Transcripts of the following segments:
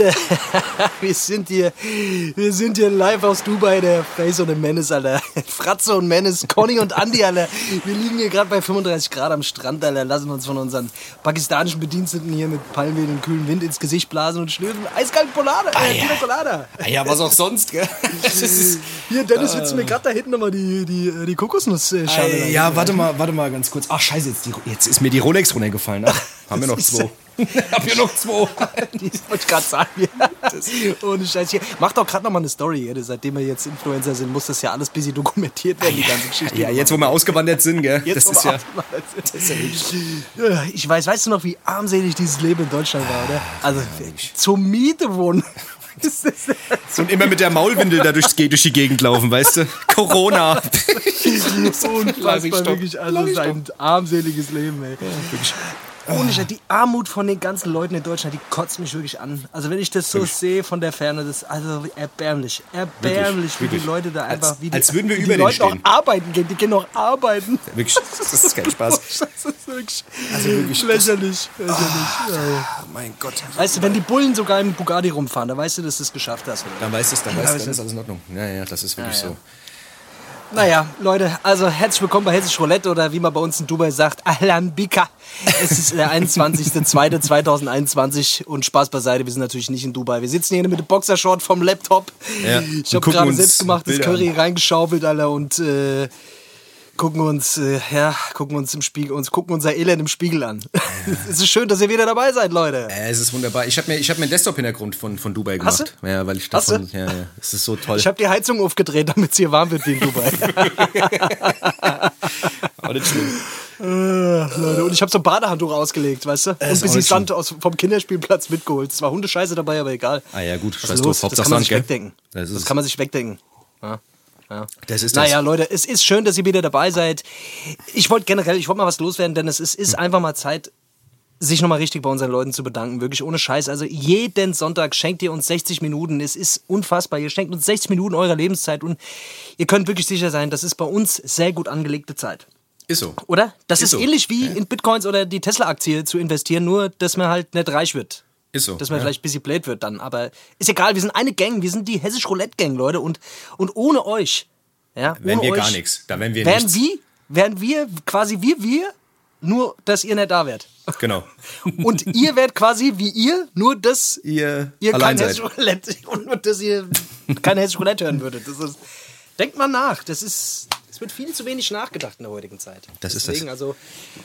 Freunde, wir sind hier, wir sind hier live aus Dubai, der Face und der Menace, Alter. Fratze und Menace, Conny und Andy, Alter. Wir liegen hier gerade bei 35 Grad am Strand, Alter, lassen uns von unseren pakistanischen Bediensteten hier mit Palmwedel und kühlen Wind ins Gesicht blasen und schlürfen eiskalten Polade, Ah, äh, ja. Ah ja, was auch sonst, gell? Ist, Hier, Dennis, willst du mir gerade da hinten nochmal die, die, die Kokosnussschale rein- ja, warte mal, warte mal ganz kurz. Ach, scheiße, jetzt, die, jetzt ist mir die Rolex runtergefallen. Ach, haben wir noch zwei. Hab hier noch zwei. Die wollte ich gerade sagen. Ja. Ohne Scheiß hier. Mach doch gerade noch mal eine Story. Ja. Seitdem wir jetzt Influencer sind, muss das ja alles busy dokumentiert werden, die ganze Geschichte. Ja, jetzt, wo wir ausgewandert sind, gell? Jetzt, das ist ja. ausgewandert sind. Ja, Ich weiß, weißt du noch, wie armselig dieses Leben in Deutschland war, oder? Also zur Miete wohnen. Das ist und immer mit der Maulwindel da durchs, durch die Gegend laufen, weißt du? Corona. unfassbar, wirklich. Also es ist ein armseliges Leben, ey. Ohne Scheiß, die Armut von den ganzen Leuten in Deutschland, die kotzt mich wirklich an. Also wenn ich das so sehe von der Ferne, das ist also erbärmlich. Erbärmlich, wie wirklich. die Leute da einfach... Als- wie die, als würden wir über die Leute noch stehen. arbeiten gehen. Die gehen noch arbeiten. Wirklich, das ist kein Spaß. Das ist wirklich, Also wirklich, lächerlich. lächerlich. Oh mein Gott. Weißt du, wenn die Bullen sogar im Bugatti rumfahren, dann weißt du, dass du es geschafft hast. Oder? Dann weißt du es, dann weißt dann ist alles in Ordnung. Ja, ja, das ist wirklich Ja, ja. so. Naja, Leute, also herzlich willkommen bei Hessisch Roulette oder wie man bei uns in Dubai sagt, Alambika. Es ist der 21.02.2021 und Spaß beiseite, wir sind natürlich nicht in Dubai. Wir sitzen hier mit dem Boxershort vom Laptop. Ja, Ich habe gerade selbstgemachtes Curry reingeschaufelt, Alter, und äh, gucken uns, äh, ja, gucken uns im Spiegel, uns gucken unser Elend im Spiegel an. es ist schön, dass ihr wieder dabei seid, Leute. Äh, es ist wunderbar. Ich habe mir, ich hab mir einen Desktop-Hintergrund von, von Dubai gemacht. Hast Ja, weil ich davon. du? Ja, ja, es ist so toll. Ich habe die Heizung aufgedreht, damit es hier warm wird wie in Dubai. Aber nicht schlimm. Leute, und ich habe so ein Badehandtuch ausgelegt, weißt du? Und ein bisschen Sand aus, vom Kinderspielplatz mitgeholt. Es war Hundescheiße dabei, aber egal. Ah ja, gut, scheiß drauf. Das kann man sich wegdenken. Das kann man sich wegdenken. Ja. Ja. Das ist das. Naja, Leute, es ist schön, dass ihr wieder dabei seid. Ich wollte generell, ich wollte mal was loswerden, denn es ist, ist einfach mal Zeit, sich nochmal richtig bei unseren Leuten zu bedanken. Wirklich ohne Scheiß. Also jeden Sonntag schenkt ihr uns 60 Minuten. Es ist unfassbar. Ihr schenkt uns 60 Minuten eurer Lebenszeit und ihr könnt wirklich sicher sein, das ist bei uns sehr gut angelegte Zeit. Ist so. Oder? Das ist, Ist so. ähnlich wie in Bitcoins oder die Tesla-Aktie zu investieren, nur dass man halt nicht reich wird. Ist so. Dass man ja. vielleicht ein bisschen blöd wird dann. Aber ist egal, wir sind eine Gang, wir sind die hessisch Roulette-Gang, Leute. Und, und ohne euch, ja, Wären wir euch, gar nichts. Da wären wir wären nichts. wir, wären wir quasi wie wir, nur dass ihr nicht da wärt. Genau. Und ihr wärt quasi wie ihr, nur dass Ihr, ihr allein kein seid. hessisches Roulette und nur dass ihr kein hessisches Roulette hören würdet. Das ist, denkt mal nach. Das ist, es wird viel zu wenig nachgedacht in der heutigen Zeit. Das ist Deswegen, das. also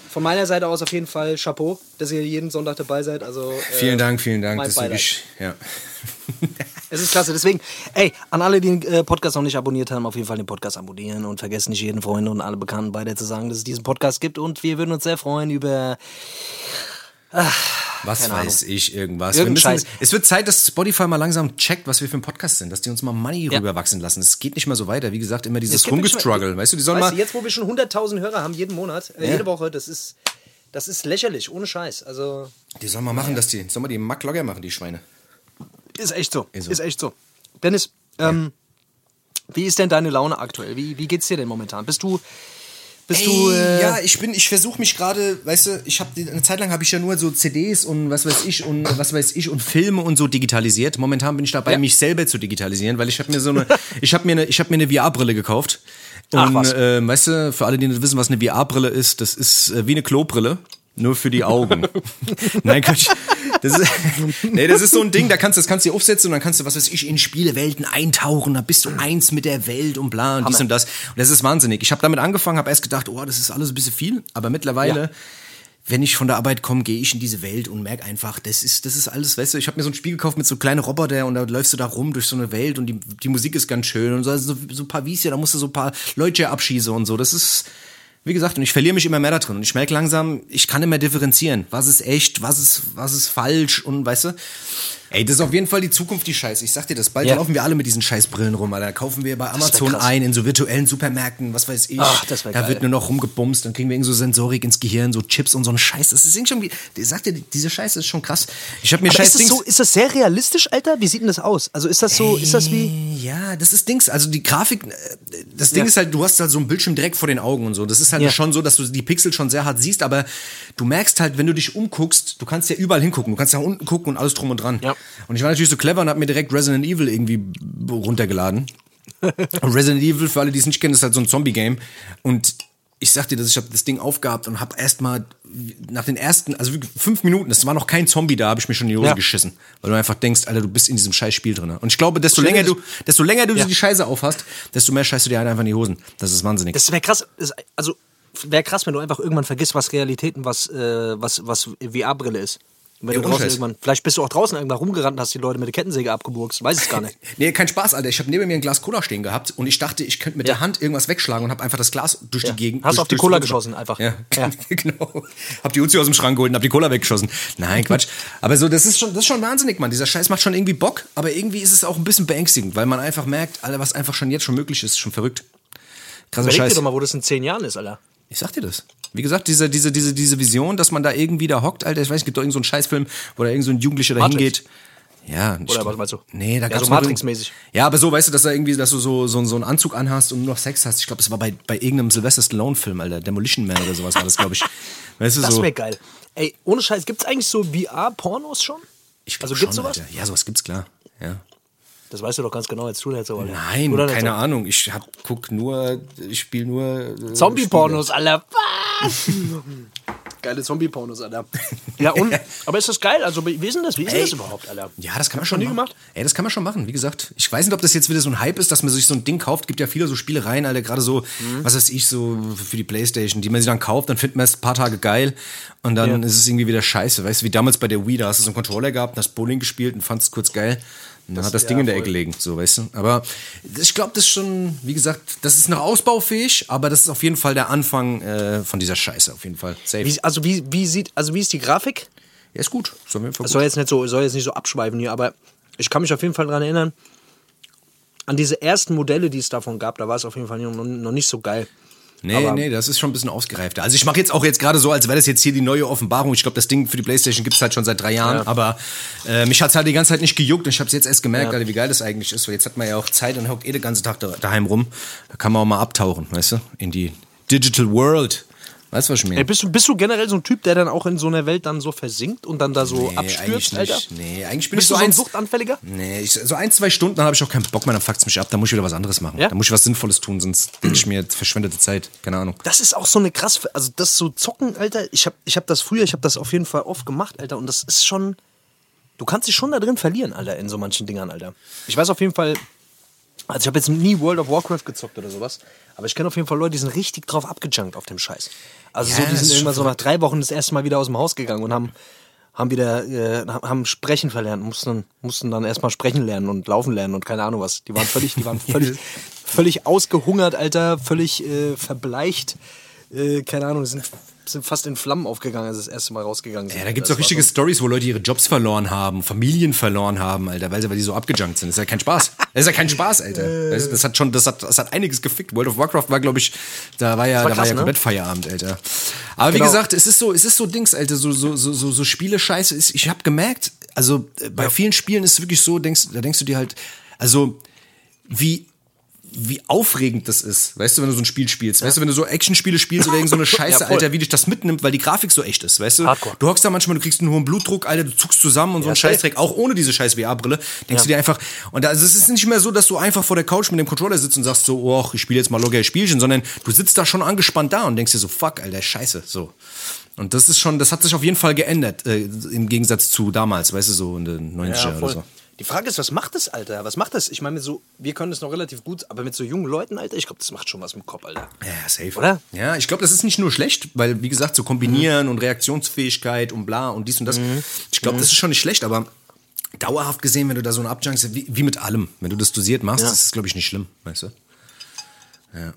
von meiner Seite aus auf jeden Fall Chapeau, dass ihr jeden Sonntag dabei seid. Also äh, Vielen Dank, vielen Dank. Das ist ja. Es ist klasse. Deswegen, ey, an alle, die den äh, Podcast noch nicht abonniert haben, auf jeden Fall den Podcast abonnieren und vergessen nicht jeden Freund und alle Bekannten weiter zu sagen, dass es diesen Podcast gibt. Und wir würden uns sehr freuen über Was Keine weiß ich, irgendwas. Wir müssen, es wird Zeit, dass Spotify mal langsam checkt, was wir für ein Podcast sind, dass die uns mal Money Ja. rüberwachsen lassen. Es geht nicht mehr so weiter. Wie gesagt, immer Es dieses Rumgestruggle. mal- Weißt du, die sollen weißt mal. du, jetzt, wo wir schon 100.000 Hörer haben, jeden Monat, äh, Ja. jede Woche, das ist, das ist lächerlich, ohne Scheiß. Also, Die sollen mal machen, dass die. Sollen mal die Mack locker machen, die Schweine. ist echt so. Ist Ist, so. echt so. Dennis, ähm, wie ist denn deine Laune aktuell? Wie, wie geht's dir denn momentan? Bist du, bist du, Ey, äh, ja, ich bin, ich versuche mich gerade, weißt du, ich habe eine Zeit lang habe ich ja nur so CDs und was weiß ich und was weiß ich und Filme und so digitalisiert. Momentan bin ich dabei, Ja. mich selber zu digitalisieren, weil ich habe mir so eine, ich habe mir eine, ich habe mir eine VR-Brille gekauft. Ach, Und was. äh, weißt du, für alle, die nicht wissen, was eine VR-Brille ist, das ist äh, wie eine Klobrille. Nur für die Augen. Nein, Quatsch. Das ist, nee, das ist so ein Ding, da kannst du, das kannst du dir aufsetzen und dann kannst du, was weiß ich, in Spielewelten eintauchen, da bist du eins mit der Welt und bla und dies und das. Und das ist wahnsinnig. Ich habe damit angefangen, habe erst gedacht, oh, das ist alles ein bisschen viel, aber mittlerweile, Ja. wenn ich von der Arbeit komme, gehe ich in diese Welt und merke einfach, das ist, das ist alles, weißt du, ich habe mir so ein Spiel gekauft mit so kleinen Roboter und da läufst du da rum durch so eine Welt und die, die Musik ist ganz schön und so, also so, so ein paar Wiese, da musst du so ein paar Leute abschießen und so. Das ist, wie gesagt, und ich verliere mich immer mehr da drin. Und ich merke langsam, ich kann mehr differenzieren. Was ist echt, was ist, was ist falsch und weißt du? Ey, das ist auf jeden Fall die Zukunft, die Scheiße. Ich sag dir das, bald Ja. laufen wir alle mit diesen Scheißbrillen rum, Alter. Da kaufen wir bei Amazon ein, in so virtuellen Supermärkten, was weiß ich. Ach, das da geil. wird nur noch rumgebumst, dann kriegen wir irgend so Sensorik ins Gehirn, so Chips und so ein Scheiß. Das ist irgendwie, ich sag dir, diese Scheiße ist schon krass. Ich habe mir aber scheiß ist das, so, ist das sehr realistisch, Alter? Wie sieht denn das aus? Also ist das so, ist das wie, Ja, das ist Dings. Also die Grafik, äh, das Ding Ja. ist halt, du hast halt so einen Bildschirm direkt vor den Augen und so. Das ist halt Ja. schon so, dass du die Pixel schon sehr hart siehst, aber du merkst halt, wenn du dich umguckst, du kannst ja überall hingucken. Du kannst ja unten gucken und alles drum und dran. Ja. Und ich war natürlich so clever und hab mir direkt Resident Evil irgendwie runtergeladen. und Resident Evil, für alle, die es nicht kennen, ist halt so ein Zombie-Game. Und ich sag dir, dass ich hab das Ding aufgehabt und hab erstmal nach den ersten, also fünf Minuten, es war noch kein Zombie da, habe ich mir schon in die Hose Ja. geschissen. Weil du einfach denkst, Alter, du bist in diesem scheiß Spiel drin. Und ich glaube, desto länger du, desto länger du Ja. die Scheiße aufhast, desto mehr scheißt du dir halt einfach in die Hosen. Das ist wahnsinnig. Das wäre krass. Also wäre krass, wenn du einfach irgendwann vergisst, was Realität und was, äh, was, was VR-Brille ist. Wenn Ja, du draußen Scheiß. irgendwann, vielleicht bist du auch draußen irgendwann rumgerannt und hast die Leute mit der Kettensäge abgeburgst. Weiß es gar nicht. Nee, kein Spaß, Alter. Ich habe neben mir ein Glas Cola stehen gehabt und ich dachte, ich könnte mit Ja. der Hand irgendwas wegschlagen und habe einfach das Glas durch Ja. die Gegend. Hast durch, auf die Cola geschossen, einfach. Ja, Ja. genau. Hab die Uzi aus dem Schrank geholt und hab die Cola weggeschossen. Nein, Quatsch. Aber so, das ist schon, das ist schon wahnsinnig, Mann. Dieser Scheiß macht schon irgendwie Bock, aber irgendwie ist es auch ein bisschen beängstigend, weil man einfach merkt, Alter, was einfach schon jetzt schon möglich ist, ist schon verrückt. Krasser Überleg dir Scheiß. doch mal, wo das in zehn Jahren ist, Alter. Ich sag dir das. Wie gesagt, diese, diese, diese, diese Vision, dass man da irgendwie da hockt, Alter, ich weiß, es gibt doch irgendeinen so einen Scheißfilm, wo da irgend so ein Jugendlicher da hingeht. Ja, ich- Oder was meinst du? Nee, da Ja, gab's so Matrix-mäßig. Ja, aber so, weißt du, dass da irgendwie, dass du so, so, so einen Anzug anhast und nur noch Sex hast. Ich glaube, das war bei, bei irgendeinem Sylvester Stallone-Film, Alter. Demolition Man oder sowas war das, glaube ich. Weißt du, Das so. wäre geil. Ey, ohne Scheiß, gibt's eigentlich so VR-Pornos schon? Ich glaub also gibt's schon, sowas? Alter. Ja, sowas gibt's, klar. Ja. Das weißt du doch ganz genau, so, Alter. Nein, Oder keine so? Ahnung. Ich hab, guck nur, ich spiele nur. äh, Zombie-Pornos, Alter. Was? Geile Zombie-Pornos, Alter. Ja, und, aber ist das geil? Also, wie ist denn das? Wie ist denn das überhaupt, Alter? Ja, das kann man schon nie machen. gemacht? Ey, das kann man schon machen. Wie gesagt, ich weiß nicht, ob das jetzt wieder so ein Hype ist, dass man sich so ein Ding kauft. Gibt ja viele so Spielereien, Alter, gerade so, Mhm. was weiß ich, so für die Playstation, die man sich dann kauft, dann findet man es ein paar Tage geil und dann Ja. ist es irgendwie wieder scheiße. Weißt du, wie damals bei der Wii, da hast du so einen Controller gehabt, hast Bowling gespielt und fandst es kurz geil. Und dann hat das ja, Ding in der. Ecke gelegen, so, weißt du. Aber ich glaube, das ist schon, wie gesagt, das ist noch ausbaufähig, aber das ist auf jeden Fall der Anfang äh, von dieser Scheiße, auf jeden Fall. Safe. Wie, also, wie, wie sieht, also, wie ist die Grafik? ja, ist gut. Fall Das gut. soll jetzt nicht so, soll jetzt nicht so abschweifen hier, aber ich kann mich auf jeden Fall daran erinnern, an diese ersten Modelle, die es davon gab, da war es auf jeden Fall noch nicht so geil. Nee, Aber- nee, das ist schon ein bisschen ausgereifter. Also ich mache jetzt auch jetzt gerade so, als wäre das jetzt hier die neue Offenbarung. Ich glaube, das Ding für die Playstation gibt's halt schon seit drei Jahren, Ja. aber äh, mich hat's halt die ganze Zeit nicht gejuckt und ich habe jetzt erst gemerkt, Ja. Alter, wie geil das eigentlich ist. Weil jetzt hat man ja auch Zeit und hockt eh den ganzen Tag da, daheim rum. Da kann man auch mal abtauchen, weißt du, in die Digital World. Weißt du, was ich meine? Ey, bist, du, bist du generell so ein Typ, der dann auch in so einer Welt dann so versinkt und dann da so Nee, eigentlich abstürzt, nicht. Alter? Nee, eigentlich bin Bist ich so so ein. Suchtanfälliger? Nee, ich, so ein, zwei Stunden, dann habe ich auch keinen Bock mehr, dann fuckt's mich ab, dann muss ich wieder was anderes machen. Ja? Dann muss ich was Sinnvolles tun, sonst denke ich mir, jetzt verschwendete Zeit. Keine Ahnung. Das ist auch so eine krass, also das so zocken, Alter. Ich habe ich hab das früher, ich habe das auf jeden Fall oft gemacht, Alter. Und das ist schon, du kannst dich schon da drin verlieren, Alter, in so manchen Dingern, Alter. Ich weiß auf jeden Fall, also ich habe jetzt nie World of Warcraft gezockt oder sowas, aber ich kenne auf jeden Fall Leute, die sind richtig drauf abgejunkt auf dem Scheiß. Also Ja, so, die sind irgendwann so nach drei Wochen das erste Mal wieder aus dem Haus gegangen und haben haben wieder äh, haben sprechen verlernt, mussten mussten dann erstmal sprechen lernen und laufen lernen und keine Ahnung was. Die waren völlig, die waren völlig völlig ausgehungert, Alter, völlig äh, verbleicht. Äh, keine Ahnung, sind sind fast in Flammen aufgegangen, als sie das erste Mal rausgegangen sind. Ja, da gibt's Das auch richtige war Stories, wo Leute ihre Jobs verloren haben, Familien verloren haben, Alter, weil sie, weil die so abgejunkt sind. Das ist ja kein Spaß. Das ist ja kein Spaß, Alter. Weißt du, das hat schon, das hat, das hat einiges gefickt. World of Warcraft war, glaube ich, da war ja, war da war krass, ja ne? komplett Feierabend, Alter. Aber wie Genau. gesagt, es ist so, es ist so Dings, Alter, so, so, so, so, so Spiele-Scheiße ist, ich habe gemerkt, also äh, bei vielen Spielen ist es wirklich so, denkst, da denkst du dir halt, also, wie, wie aufregend das ist, weißt du, wenn du so ein Spiel spielst, weißt du, wenn du so Actionspiele spielst oder irgend so eine Scheiße, Ja. Alter, wie dich das mitnimmt, weil die Grafik so echt ist, weißt du? Hardcore. Du hockst da manchmal, du kriegst einen hohen Blutdruck, Alter, du zuckst zusammen und so Ja, ein. Scheißdreck, auch ohne diese scheiß VR-Brille, denkst du dir einfach, und da, also es ist nicht mehr so, dass du einfach vor der Couch mit dem Controller sitzt und sagst so, oh, ich spiele jetzt mal locker Spielchen, sondern du sitzt da schon angespannt da und denkst dir so, fuck, Alter, scheiße, so. Und das ist schon, das hat sich auf jeden Fall geändert, äh, im Gegensatz zu damals, weißt du, so in den 90er Ja, oder so. Die Frage ist, was macht das, Alter? Was macht das? Ich meine, so, wir können das noch relativ gut, aber mit so jungen Leuten, Alter, ich glaube, das macht schon was dem Kopf, Alter. Ja, safe. Oder? Ja, ich glaube, das ist nicht nur schlecht, weil, wie gesagt, so kombinieren und Reaktionsfähigkeit und bla und dies und das. Ich glaube, das ist schon nicht schlecht, aber dauerhaft gesehen, wenn du da so eine Abjunkst, wie, wie mit allem, wenn du das dosiert machst, Ja. ist es, glaube ich, nicht schlimm, weißt du?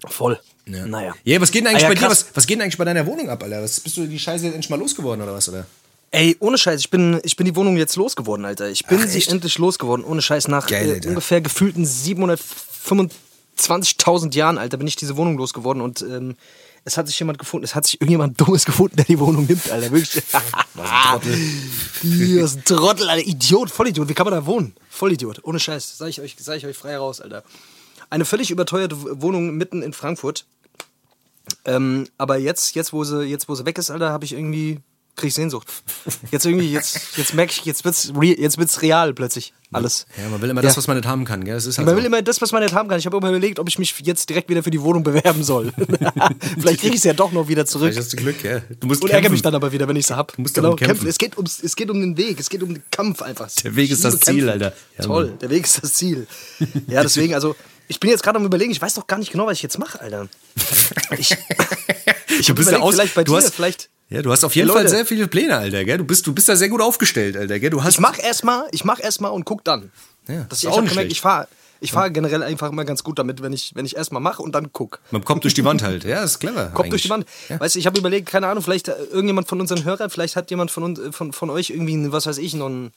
Voll. Naja. Ja, was geht denn eigentlich Ah ja, bei dir? krass. Was, was geht denn eigentlich bei deiner Wohnung ab, Alter? Was, bist du die Scheiße jetzt endlich mal losgeworden oder was, oder? Ey, ohne Scheiß, ich bin, ich bin die Wohnung jetzt losgeworden, Alter. Ich bin Ach, sie endlich losgeworden, ohne Scheiß. Nach Geil, äh, ungefähr gefühlten 725.000 Jahren, Alter, bin ich diese Wohnung losgeworden und ähm, es hat sich jemand gefunden, es hat sich irgendjemand Dummes gefunden, der die Wohnung nimmt, Alter. Wirklich. Was ein Trottel. Ist ein Trottel, Alter. Idiot, Vollidiot. Wie kann man da wohnen? Vollidiot. Ohne Scheiß. Sag ich euch, sag ich euch frei raus, Alter. Eine völlig überteuerte Wohnung mitten in Frankfurt. Ähm, aber jetzt, jetzt, wo sie, jetzt, wo sie weg ist, Alter, habe ich irgendwie krieg ich Sehnsucht. Jetzt irgendwie, jetzt, jetzt merke ich, jetzt wird's, re, jetzt wird's real plötzlich. Alles. Ja, man will immer das, was man nicht haben kann, gell? Halt Man so. will immer das, was man nicht haben kann. Ich habe immer überlegt, ob ich mich jetzt direkt wieder für die Wohnung bewerben soll. Vielleicht kriege ich es ja doch noch wieder zurück. Vielleicht hast du Glück, ja. Du musst Und ärgere mich dann aber wieder, wenn ich es hab. musst genau, darum kämpfen. Es geht, ums, es geht um den Weg, es geht um den Kampf einfach. Der Weg ist das Ziel, Kämpfen. Alter. Ja, Toll, Mann. der Weg ist das Ziel. Ja, deswegen, also, ich bin jetzt gerade am überlegen, ich weiß doch gar nicht genau, was ich jetzt mache, Alter. Ich, ich Du bist ja aus, vielleicht bei du dir, hast, vielleicht. Ja, du hast auf jeden Leute. Fall sehr viele Pläne, Alter, gell? Du bist, du bist da sehr gut aufgestellt, Alter, gell? Du hast Ich mach erstmal, ich mach erstmal und guck dann. Ja, das ist ich auch nicht gemerkt, ich fahre ich fahr generell einfach immer ganz gut damit, wenn ich, wenn ich erstmal mache und dann guck. Man kommt durch die Wand halt. Ja, ist clever. Kommt durch die Wand. Ja. Weißt du, ich habe überlegt, keine Ahnung, vielleicht äh, irgendjemand von unseren Hörern, vielleicht hat jemand von, uns, äh, von, von euch irgendwie, was weiß ich, noch, ein,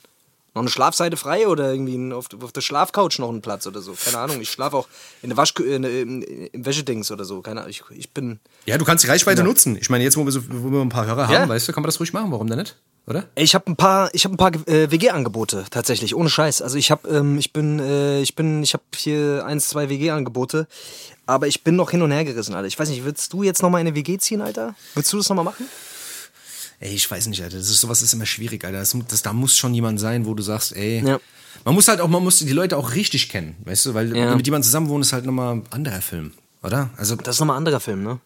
noch eine Schlafseite frei oder irgendwie auf, auf der Schlafcouch noch einen Platz oder so. Keine Ahnung, ich schlafe auch in der Waschkü äh, in, im Wäschedings oder so. Keine Ahnung, ich, ich bin. Ja, du kannst die Reichweite nutzen. Ich meine, jetzt, wo wir, so, wo wir ein paar Hörer Ja. haben, weißt du, kann man das ruhig machen. Warum denn nicht? Oder? Ich habe ein paar, ich habe ein paar äh, WG-Angebote tatsächlich, ohne Scheiß. Also ich habe, ähm, ich bin, äh, ich bin, ich habe hier eins, zwei WG-Angebote, aber ich bin noch hin und her gerissen, Alter. Ich weiß nicht, würdest du jetzt noch mal in eine WG ziehen, Alter? Würdest du das noch mal machen? Ey, ich weiß nicht, Alter. Das ist sowas ist immer schwierig, Alter. Das, das, da muss schon jemand sein, wo du sagst, ey. Ja. Man muss halt auch, man muss die Leute auch richtig kennen, weißt du, weil Ja. mit jemandem zusammen wohnen ist halt nochmal ein anderer Film, oder? Also, Das ist nochmal ein anderer Film, ne?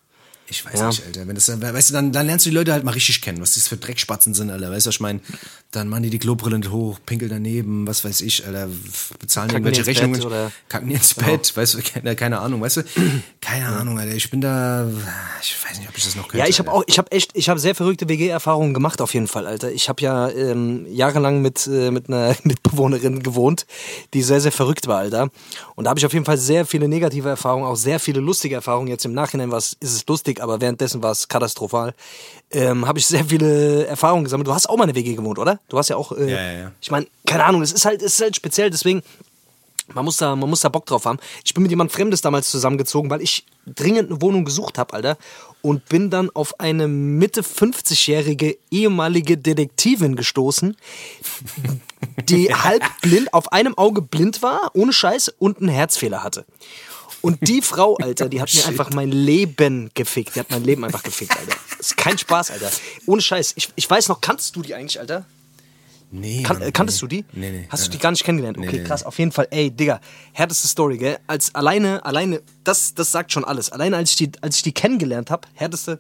Ich weiß Ja. nicht, Alter. Wenn das, weißt du, dann, dann lernst du die Leute halt mal richtig kennen, was das für Dreckspatzen sind, Alter. Weißt du, was ich meine? Dann machen die die Klobrille nicht hoch, pinkeln daneben, was weiß ich, Alter. Bezahlen Kacken irgendwelche Bett Rechnungen. oder- Kacken die ins Bett, weißt du, keine, keine Ahnung, weißt du? Keine Ahnung, Alter. Ich bin da, ich weiß nicht, ob ich das noch könnte. Ja, ich habe auch, ich habe echt, ich habe sehr verrückte WG-Erfahrungen gemacht auf jeden Fall, Alter. Ich habe ja ähm, jahrelang mit äh, mit einer Mitbewohnerin gewohnt, die sehr sehr verrückt war, Alter. Und da habe ich auf jeden Fall sehr viele negative Erfahrungen, auch sehr viele lustige Erfahrungen. Jetzt im Nachhinein war es, ist es lustig, aber währenddessen war es katastrophal. Ähm, habe ich sehr viele Erfahrungen gesammelt. Du hast auch mal eine WG gewohnt, oder? Du hast ja auch, äh, Ja, ja, ja. ich meine, keine Ahnung, es ist halt, es ist halt speziell, deswegen. Man muss, da, man muss da Bock drauf haben. Ich bin mit jemand Fremdes damals zusammengezogen, weil ich dringend eine Wohnung gesucht habe, Alter. Und bin dann auf eine Mitte 50-jährige ehemalige Detektivin gestoßen, die halb blind, auf einem Auge blind war, ohne Scheiß, und einen Herzfehler hatte. Und die Frau, Alter, die hat mir einfach mein Leben gefickt. Die hat mein Leben einfach gefickt, Alter. Das ist kein Spaß, Alter. Ohne Scheiß. Ich, ich weiß noch, kannst du die eigentlich, Alter? Nee, Kan Mann, kanntest nee. du die? Nee, nee. Hast du die gar nicht kennengelernt? Okay, nee, krass. Auf jeden Fall, ey, Digga, härteste Story, gell? Als alleine, alleine, das, das sagt schon alles. Alleine als ich die, als ich die kennengelernt habe, härteste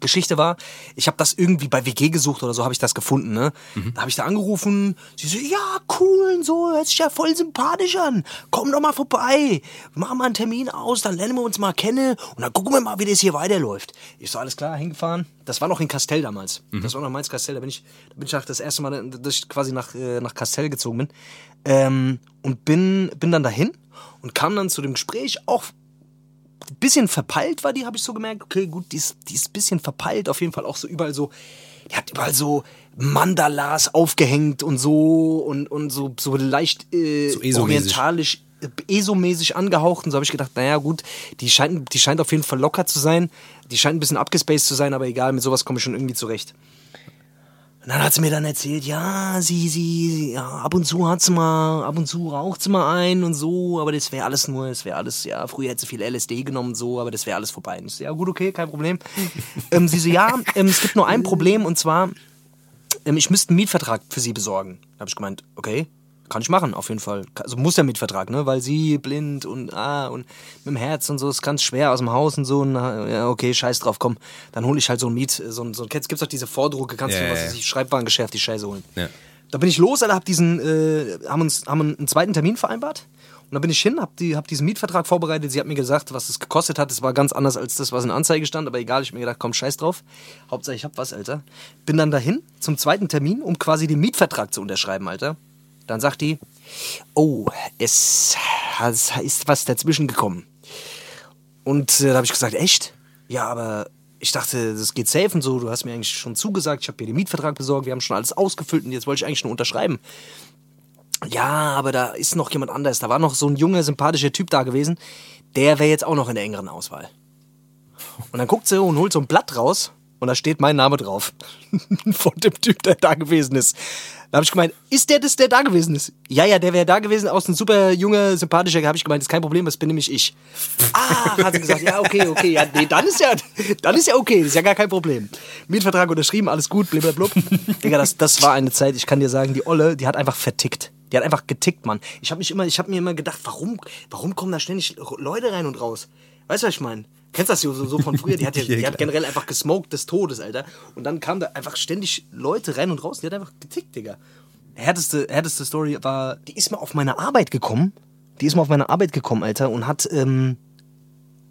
Geschichte war, ich habe das irgendwie bei WG gesucht oder so, habe ich das gefunden, ne? Da habe ich da angerufen, sie so, ja, cool und so, hört sich ja voll sympathisch an. Komm doch mal vorbei. Machen wir einen Termin aus, dann lernen wir uns mal kennen und dann gucken wir mal, wie das hier weiterläuft. Ich so, alles klar, hingefahren. Das war noch in Castell damals. Das war noch Mainz-Castell, da bin ich, da bin ich nach, das erste Mal, dass ich quasi nach, äh, nach Castell gezogen bin. Ähm, und bin, bin dann dahin und kam dann zu dem Gespräch auch bisschen verpeilt war die, habe ich so gemerkt. Okay, gut, die ist, die ist ein bisschen verpeilt. Auf jeden Fall auch so überall so, die hat überall so Mandalas aufgehängt und so und, und so, so leicht äh, So orientalisch, äh, ESO-mäßig angehaucht. Und so habe ich gedacht, naja, gut, die scheint, die scheint auf jeden Fall locker zu sein. Die scheint ein bisschen abgespaced zu sein, aber egal, mit sowas komme ich schon irgendwie zurecht. Und dann hat sie mir dann erzählt, ja, sie, sie, ja, ab und zu hat sie mal, ab und zu raucht sie mal ein und so, aber das wäre alles nur, das wäre alles, ja, früher hätte sie viel LSD genommen und so, aber das wäre alles vorbei. Und ich so, ja, gut, okay, kein Problem. ähm, sie so, ja, ähm, es gibt nur ein Problem und zwar, ähm, ich müsste einen Mietvertrag für sie besorgen. Da habe ich gemeint, okay, kann ich machen, auf jeden Fall. Also muss der Mietvertrag, ne? Weil sie blind und ah und mit dem Herz und so ist ganz schwer aus dem Haus und so. Und, ah, ja, okay, scheiß drauf, komm. Dann hole ich halt so ein Miet, so ein, so ein kennst, gibt's doch diese Vordrucke, kannst Ja, du was ja, ja. ich, Schreibwarengeschäft, die Scheiße holen. Ja. Da bin ich los, Alter, hab diesen, äh, haben uns, haben einen zweiten Termin vereinbart. Und dann bin ich hin, hab, die, hab diesen Mietvertrag vorbereitet. Sie hat mir gesagt, was es gekostet hat. Es war ganz anders als das, was in Anzeige stand. Aber egal, ich hab mir gedacht, komm, scheiß drauf. Hauptsache, ich hab was, Alter. Bin dann dahin zum zweiten Termin, um quasi den Mietvertrag zu unterschreiben, Alter. Dann sagt die, oh, es, es ist was dazwischen gekommen. Und äh, da habe ich gesagt, echt? Ja, aber ich dachte, das geht safe und so. Du hast mir eigentlich schon zugesagt, ich habe dir den Mietvertrag besorgt, wir haben schon alles ausgefüllt und jetzt wollte ich eigentlich nur unterschreiben. Ja, aber da ist noch jemand anders. Da war noch so ein junger, sympathischer Typ da gewesen. Der wäre jetzt auch noch in der engeren Auswahl. Und dann guckt sie und holt so ein Blatt raus und da steht mein Name drauf. Von dem Typ, der da gewesen ist. Da habe ich gemeint, ist der das, der da gewesen ist? Ja, ja, der wäre da gewesen, aus ein super junger, sympathischer. habe ich gemeint, das ist kein Problem, das bin nämlich ich. Ah, hat sie gesagt, ja, okay, okay, ja, nee, dann ist ja, dann ist ja okay, das ist ja gar kein Problem. Mietvertrag unterschrieben, alles gut, blablabla. Digga, das, das war eine Zeit, ich kann dir sagen, die Olle, die hat einfach vertickt. Die hat einfach getickt, Mann. Ich habe mich mir immer gedacht, warum, warum kommen da ständig Leute rein und raus? Weißt du, was ich meine? Kennst du das so, so von früher? Die hat, ja, die hat generell einfach gesmoked des Todes, Alter. Und dann kamen da einfach ständig Leute rein und raus. Die hat einfach getickt, Digga. Härteste, härteste Story war, die ist mal auf meine Arbeit gekommen. Die ist mal auf meine Arbeit gekommen, Alter, und hat, ähm,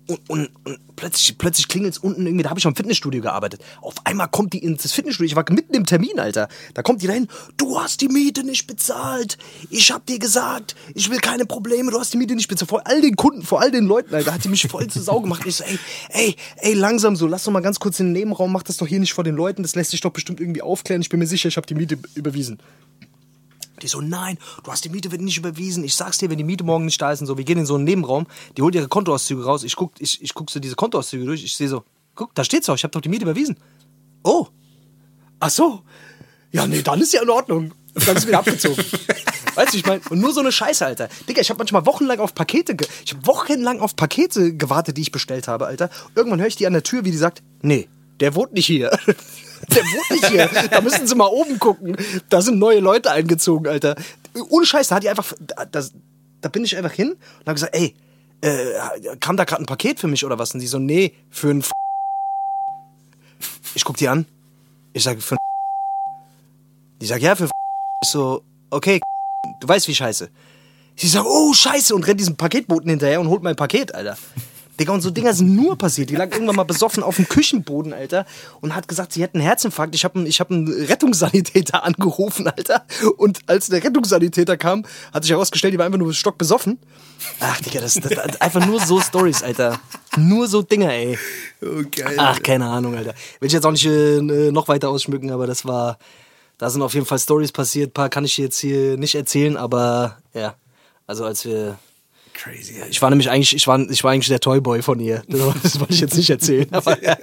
und, und, und plötzlich, plötzlich klingelt es unten irgendwie, da habe ich am Fitnessstudio gearbeitet. Auf einmal kommt die ins Fitnessstudio, ich war mitten im Termin, Alter. Da kommt die dahin, du hast die Miete nicht bezahlt. Ich hab dir gesagt, ich will keine Probleme, du hast die Miete nicht bezahlt. Vor all den Kunden, vor all den Leuten, Alter, hat die mich voll zu Sau gemacht. Ich so, ey, ey, ey, langsam so, lass doch mal ganz kurz in den Nebenraum, mach das doch hier nicht vor den Leuten, das lässt sich doch bestimmt irgendwie aufklären. Ich bin mir sicher, ich habe die Miete überwiesen. Die so, nein, du hast die Miete wird nicht überwiesen. Ich sag's dir, wenn die Miete morgen nicht da ist und so, wir gehen in so einen Nebenraum, die holt ihre Kontoauszüge raus. Ich guck, ich, ich guck so diese Kontoauszüge durch. Ich sehe so, guck, da steht's doch, ich habe doch die Miete überwiesen. Oh. Ach so. Ja, nee, dann ist ja in Ordnung. Dann ist wieder abgezogen. weißt du, ich meine, und nur so eine Scheiße, Alter. Digga, ich habe manchmal wochenlang auf Pakete, ich habe wochenlang auf Pakete gewartet, die ich bestellt habe, Alter. Irgendwann höre ich die an der Tür, wie die sagt, nee, der wohnt nicht hier. Der wohnt nicht hier. Da müssen sie mal oben gucken. Da sind neue Leute eingezogen, Alter. Ohne Scheiß, da hat die einfach. Da, da bin ich einfach hin und habe gesagt, ey, äh, kam da gerade ein Paket für mich oder was? Und die so, nee, für ein. Ich guck die an. Ich sage, für ein. Die sagt, ja, für ein. Ich so, okay, du weißt wie scheiße. Sie sagt, oh, scheiße, und rennt diesem Paketboten hinterher und holt mein Paket, Alter. Digga, und so Dinger sind nur passiert. Die lag irgendwann mal besoffen auf dem Küchenboden, Alter, und hat gesagt, sie hätten einen Herzinfarkt. Ich habe einen, hab einen Rettungssanitäter angerufen, Alter. Und als der Rettungssanitäter kam, hat sich herausgestellt, die war einfach nur stockbesoffen. Ach, Digga, das, das, das einfach nur so Stories, Alter. Nur so Dinger, ey. Oh, geil. Ach, keine Ahnung, Alter. Will ich jetzt auch nicht äh, noch weiter ausschmücken, aber das war. Da sind auf jeden Fall Stories passiert. Ein paar kann ich jetzt hier nicht erzählen, aber ja. Also als wir Crazy. Ich war nämlich eigentlich, ich war, ich war eigentlich der Toyboy von ihr. Das wollte ich jetzt nicht erzählen. Aber ja,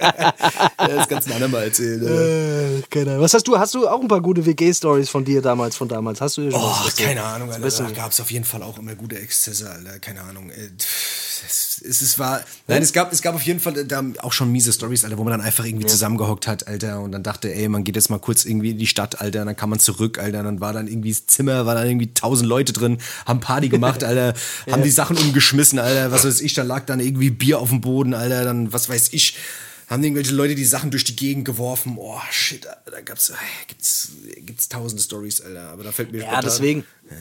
das kannst du ein mal erzählen. Äh, keine Ahnung. Was hast du? Hast du auch ein paar gute WG-Stories von dir damals, von damals? Hast du Oh, keine Ahnung, Alter. Da gab es auf jeden Fall auch immer gute Exzesse, Alter. Keine Ahnung. Äh, es, es, es war, nein, es gab, es gab auf jeden Fall da auch schon miese Stories, Alter, wo man dann einfach irgendwie ja. zusammengehockt hat, Alter, und dann dachte, ey, man geht jetzt mal kurz irgendwie in die Stadt, Alter, und dann kam man zurück, Alter, und dann war dann irgendwie das Zimmer, war dann irgendwie tausend Leute drin, haben Party gemacht, Alter, ja. haben die Sachen umgeschmissen, Alter, was weiß ich, da lag dann irgendwie Bier auf dem Boden, Alter, dann, was weiß ich, haben irgendwelche Leute die Sachen durch die Gegend geworfen. Oh shit, da gab's, gibt's, gibt's tausende Stories, Alter. Aber da fällt mir Ja, deswegen. Ja.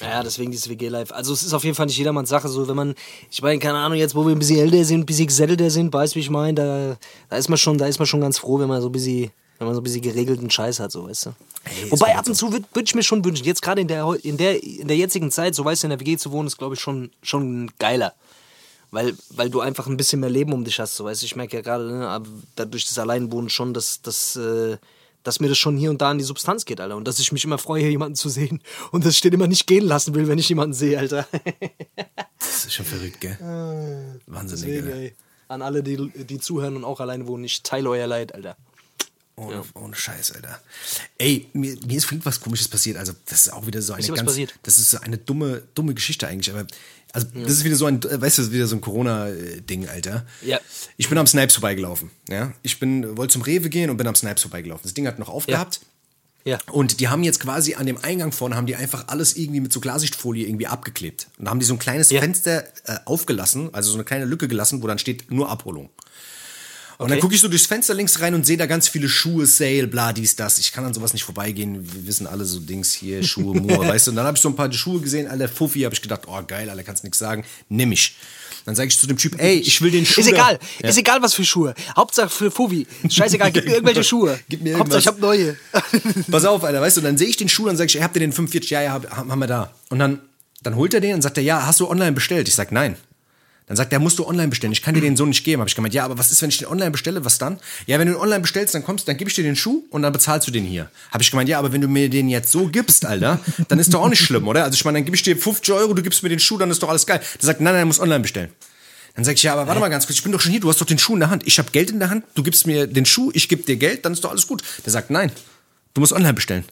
Ja, deswegen dieses WG-Life. Also es ist auf jeden Fall nicht jedermanns Sache. So, wenn man, ich meine, keine Ahnung, jetzt wo wir ein bisschen älter sind, ein bisschen gesettelter sind, weißt wie ich meine, da, da ist man schon, da ist man schon ganz froh, wenn man so ein bisschen, wenn man so ein bisschen geregelten Scheiß hat, so weißt du. Hey, Wobei ab und zu würde würd ich mir schon wünschen, jetzt gerade in der, in der, in der jetzigen Zeit, so weißt du, in der WG zu wohnen, ist glaube ich schon, schon geiler. Weil, weil du einfach ein bisschen mehr Leben um dich hast, so weißt du. Ich merke ja gerade, ne, dadurch das Alleinwohnen schon, dass, dass äh, dass mir das schon hier und da in die Substanz geht, Alter. Und dass ich mich immer freue, hier jemanden zu sehen. Und dass ich den immer nicht gehen lassen will, wenn ich jemanden sehe, Alter. das ist schon verrückt, gell? Ah, Wahnsinnig, Deswegen, ey. An alle, die, die zuhören und auch allein wohnen, ich teile euer Leid, Alter. Ohne, ja. ohne Scheiß, Alter. Ey, mir, mir ist was Komisches passiert. Also, das ist auch wieder so eine ganz. Das ist so eine dumme, dumme Geschichte eigentlich. Aber also, ja. das ist wieder so ein, weißt du, das ist wieder so ein Corona-Ding, Alter. Ja. Ich bin am Snipes vorbeigelaufen. Ja. Ich bin, wollte zum Rewe gehen und bin am Snipes vorbeigelaufen. Das Ding hat noch aufgehabt. Ja. ja. Und die haben jetzt quasi an dem Eingang vorne, haben die einfach alles irgendwie mit so Klarsichtfolie irgendwie abgeklebt. Und da haben die so ein kleines ja. Fenster äh, aufgelassen, also so eine kleine Lücke gelassen, wo dann steht nur Abholung. Und okay. dann gucke ich so durchs Fenster links rein und sehe da ganz viele Schuhe, Sale, bla, dies, das. Ich kann an sowas nicht vorbeigehen. Wir wissen alle so Dings hier, Schuhe, Moor, weißt du. Und dann habe ich so ein paar Schuhe gesehen, alle Fuffi, habe ich gedacht, oh geil, alle kannst nichts sagen, nimm ich. Dann sage ich zu dem Typ, ey, ich will den Schuh. Ist egal, ja. ist egal, was für Schuhe. Hauptsache für Fufi. Scheißegal, gib mir irgendwelche Schuhe. Gib mir irgendwas. Hauptsache, ich hab neue. Pass auf, Alter, weißt du, dann sehe ich den Schuh, dann sage ich, ey, habt ihr den 45? Ja, ja, haben wir da. Und dann, dann holt er den und sagt er, ja, hast du online bestellt? Ich sag, nein. Dann sagt er, musst du online bestellen. Ich kann dir den so nicht geben. Habe ich gemeint, ja, aber was ist, wenn ich den online bestelle? Was dann? Ja, wenn du den online bestellst, dann kommst, dann gebe ich dir den Schuh und dann bezahlst du den hier. Habe ich gemeint, ja, aber wenn du mir den jetzt so gibst, Alter, dann ist doch auch nicht schlimm, oder? Also ich meine, dann gebe ich dir 50 Euro, du gibst mir den Schuh, dann ist doch alles geil. Der sagt, nein, nein, er muss online bestellen. Dann sag ich, ja, aber warte mal ganz kurz, ich bin doch schon hier, du hast doch den Schuh in der Hand. Ich habe Geld in der Hand, du gibst mir den Schuh, ich gebe dir Geld, dann ist doch alles gut. Der sagt, nein, du musst online bestellen.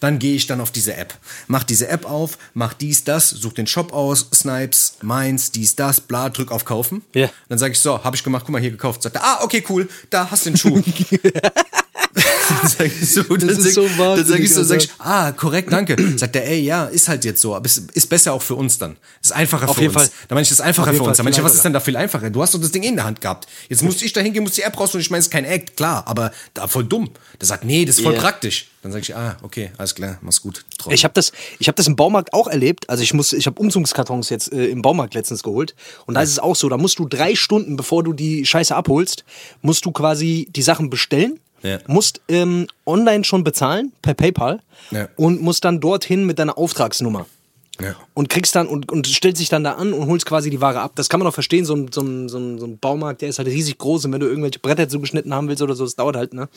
Dann gehe ich dann auf diese App. Mach diese App auf, mach dies, das, such den Shop aus, Snipes, meins, dies, das, bla, drück auf Kaufen. Ja. Dann sage ich so, habe ich gemacht, guck mal, hier gekauft. Sagt er, ah, okay, cool, da hast du den Schuh. dann sag ich so, dann ist sag, so dann sag ich so, sag ich, ah, korrekt, danke. Sagt er, ey, ja, ist halt jetzt so, aber es ist besser auch für uns dann. Ist einfacher Auf für jeden uns. Fall. Da meine ich, das ist einfacher für uns. Da Fall meine ich, was ist denn da viel einfacher? Du hast doch das Ding in der Hand gehabt. Jetzt muss ich da hingehen, muss die App raus und ich meine, es ist kein Act, klar, aber da voll dumm. Der sagt, nee, das ist voll Ja. praktisch. Dann sag ich, ah, okay, alles klar, mach's gut. Treu. Ich habe das, ich hab das im Baumarkt auch erlebt. Also ich muss, ich habe Umzugskartons jetzt äh, im Baumarkt letztens geholt. Und da ist es auch so, da musst du drei Stunden, bevor du die Scheiße abholst, musst du quasi die Sachen bestellen. Ja. Musst ähm, online schon bezahlen, per PayPal. Ja. Und musst dann dorthin mit deiner Auftragsnummer. Ja. Und kriegst dann und, und stellst dich dann da an und holst quasi die Ware ab. Das kann man auch verstehen, so ein, so, ein, so, ein, so ein Baumarkt, der ist halt riesig groß und wenn du irgendwelche Bretter zugeschnitten haben willst oder so, das dauert halt, ne?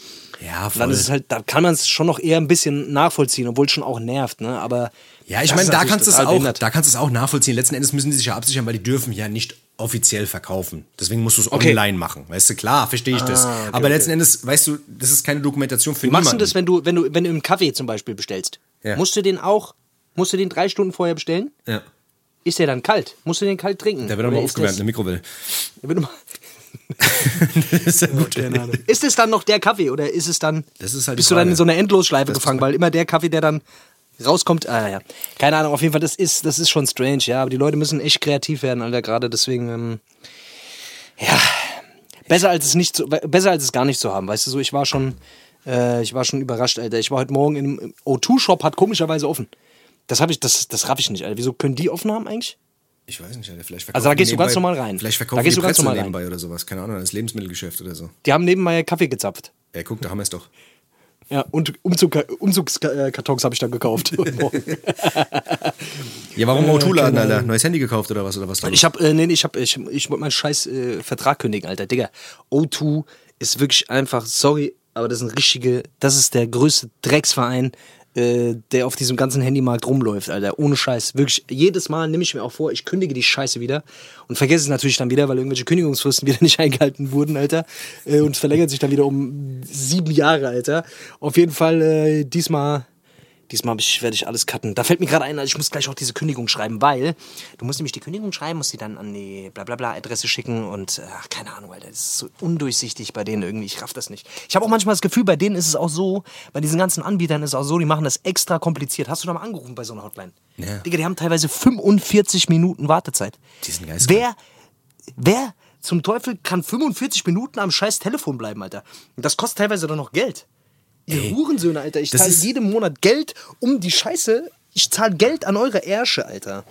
Ja, Und dann ist es halt, da kann man es schon noch eher ein bisschen nachvollziehen, obwohl es schon auch nervt, ne? Aber Ja, ich das meine, da kannst du es auch, behindert. da kannst du es auch nachvollziehen. Letzten Endes müssen die sich ja absichern, weil die dürfen ja nicht offiziell verkaufen. Deswegen musst du es Okay. online machen. Weißt du, klar, verstehe ich das. Ah, okay, Aber okay. letzten Endes, weißt du, das ist keine Dokumentation für Wie machst du niemanden. das, wenn du, wenn du, wenn du im Kaffee zum Beispiel bestellst? Ja. Musst du den auch, musst du den drei Stunden vorher bestellen? Ja. Ist der dann kalt? Musst du den kalt trinken? Der wird ist aufgewärmt der Mikrowelle. Der wird immer- das ist ja gut. Keine Ahnung. Ist es dann noch der Kaffee oder ist es dann. Das ist halt bist du dann in so einer Endlosschleife Das gefangen, ist- weil immer der Kaffee, der dann rauskommt. Ah ja. Keine Ahnung, auf jeden Fall, das ist, das ist schon strange, ja. Aber die Leute müssen echt kreativ werden, Alter, gerade deswegen. Ähm, ja. Besser als es nicht zu, besser als es gar nicht zu haben, weißt du so, ich war schon, äh, ich war schon überrascht, Alter. Ich war heute Morgen im im O2-Shop, hat komischerweise offen. Das habe ich, das, das raff ich nicht, Alter. Wieso können die offen haben eigentlich? Ich weiß nicht, Alter, vielleicht verkaufen Also da gehst du ganz nebenbei- normal rein. Vielleicht Da verkaufen gehst die du ganz normal rein. nebenbei oder sowas. Keine Ahnung, das Lebensmittelgeschäft oder so. Die haben nebenbei Kaffee gezapft. Ja, guck, da haben wir es doch. Ja, und Umzug, Umzugskartons habe ich dann gekauft. Ja, warum O2-Laden, keine Alter? Ahnung. Neues Handy gekauft oder was? Oder was da Ich habe, äh, nee, ich habe, ich, ich wollte meinen scheiß äh, Vertrag kündigen, Alter. Digga, O2 ist wirklich einfach, sorry, aber das ist ein richtige, das ist der größte Drecksverein, äh, der auf diesem ganzen Handymarkt rumläuft, Alter. Ohne Scheiß. Wirklich, jedes Mal nehme ich mir auch vor, ich kündige die Scheiße wieder und vergesse es natürlich dann wieder, weil irgendwelche Kündigungsfristen wieder nicht eingehalten wurden, Alter. Äh, und verlängert sich dann wieder um sieben Jahre, Alter. Auf jeden Fall äh, diesmal Diesmal ich- werde ich alles cutten. Da fällt mir gerade ein, also ich muss gleich auch diese Kündigung schreiben, weil du musst nämlich die Kündigung schreiben, musst die dann an die blablabla Adresse schicken und ach, keine Ahnung, Alter, das ist so undurchsichtig bei denen irgendwie. Ich raff das nicht. Ich habe auch manchmal das Gefühl, bei denen ist es auch so, bei diesen ganzen Anbietern ist es auch so, die machen das extra kompliziert. Hast du da mal angerufen bei so einer Hotline? Ja. Digga, die haben teilweise 45 Minuten Wartezeit. Die sind geistkrank. Wer, wer zum Teufel kann 45 Minuten am scheiß Telefon bleiben, Alter? Und das kostet teilweise dann noch Geld. Ihr Ey, Hurensöhne, Alter. Ich zahle jeden Monat Geld um die Scheiße. Ich zahle Geld an eure Ärsche, Alter.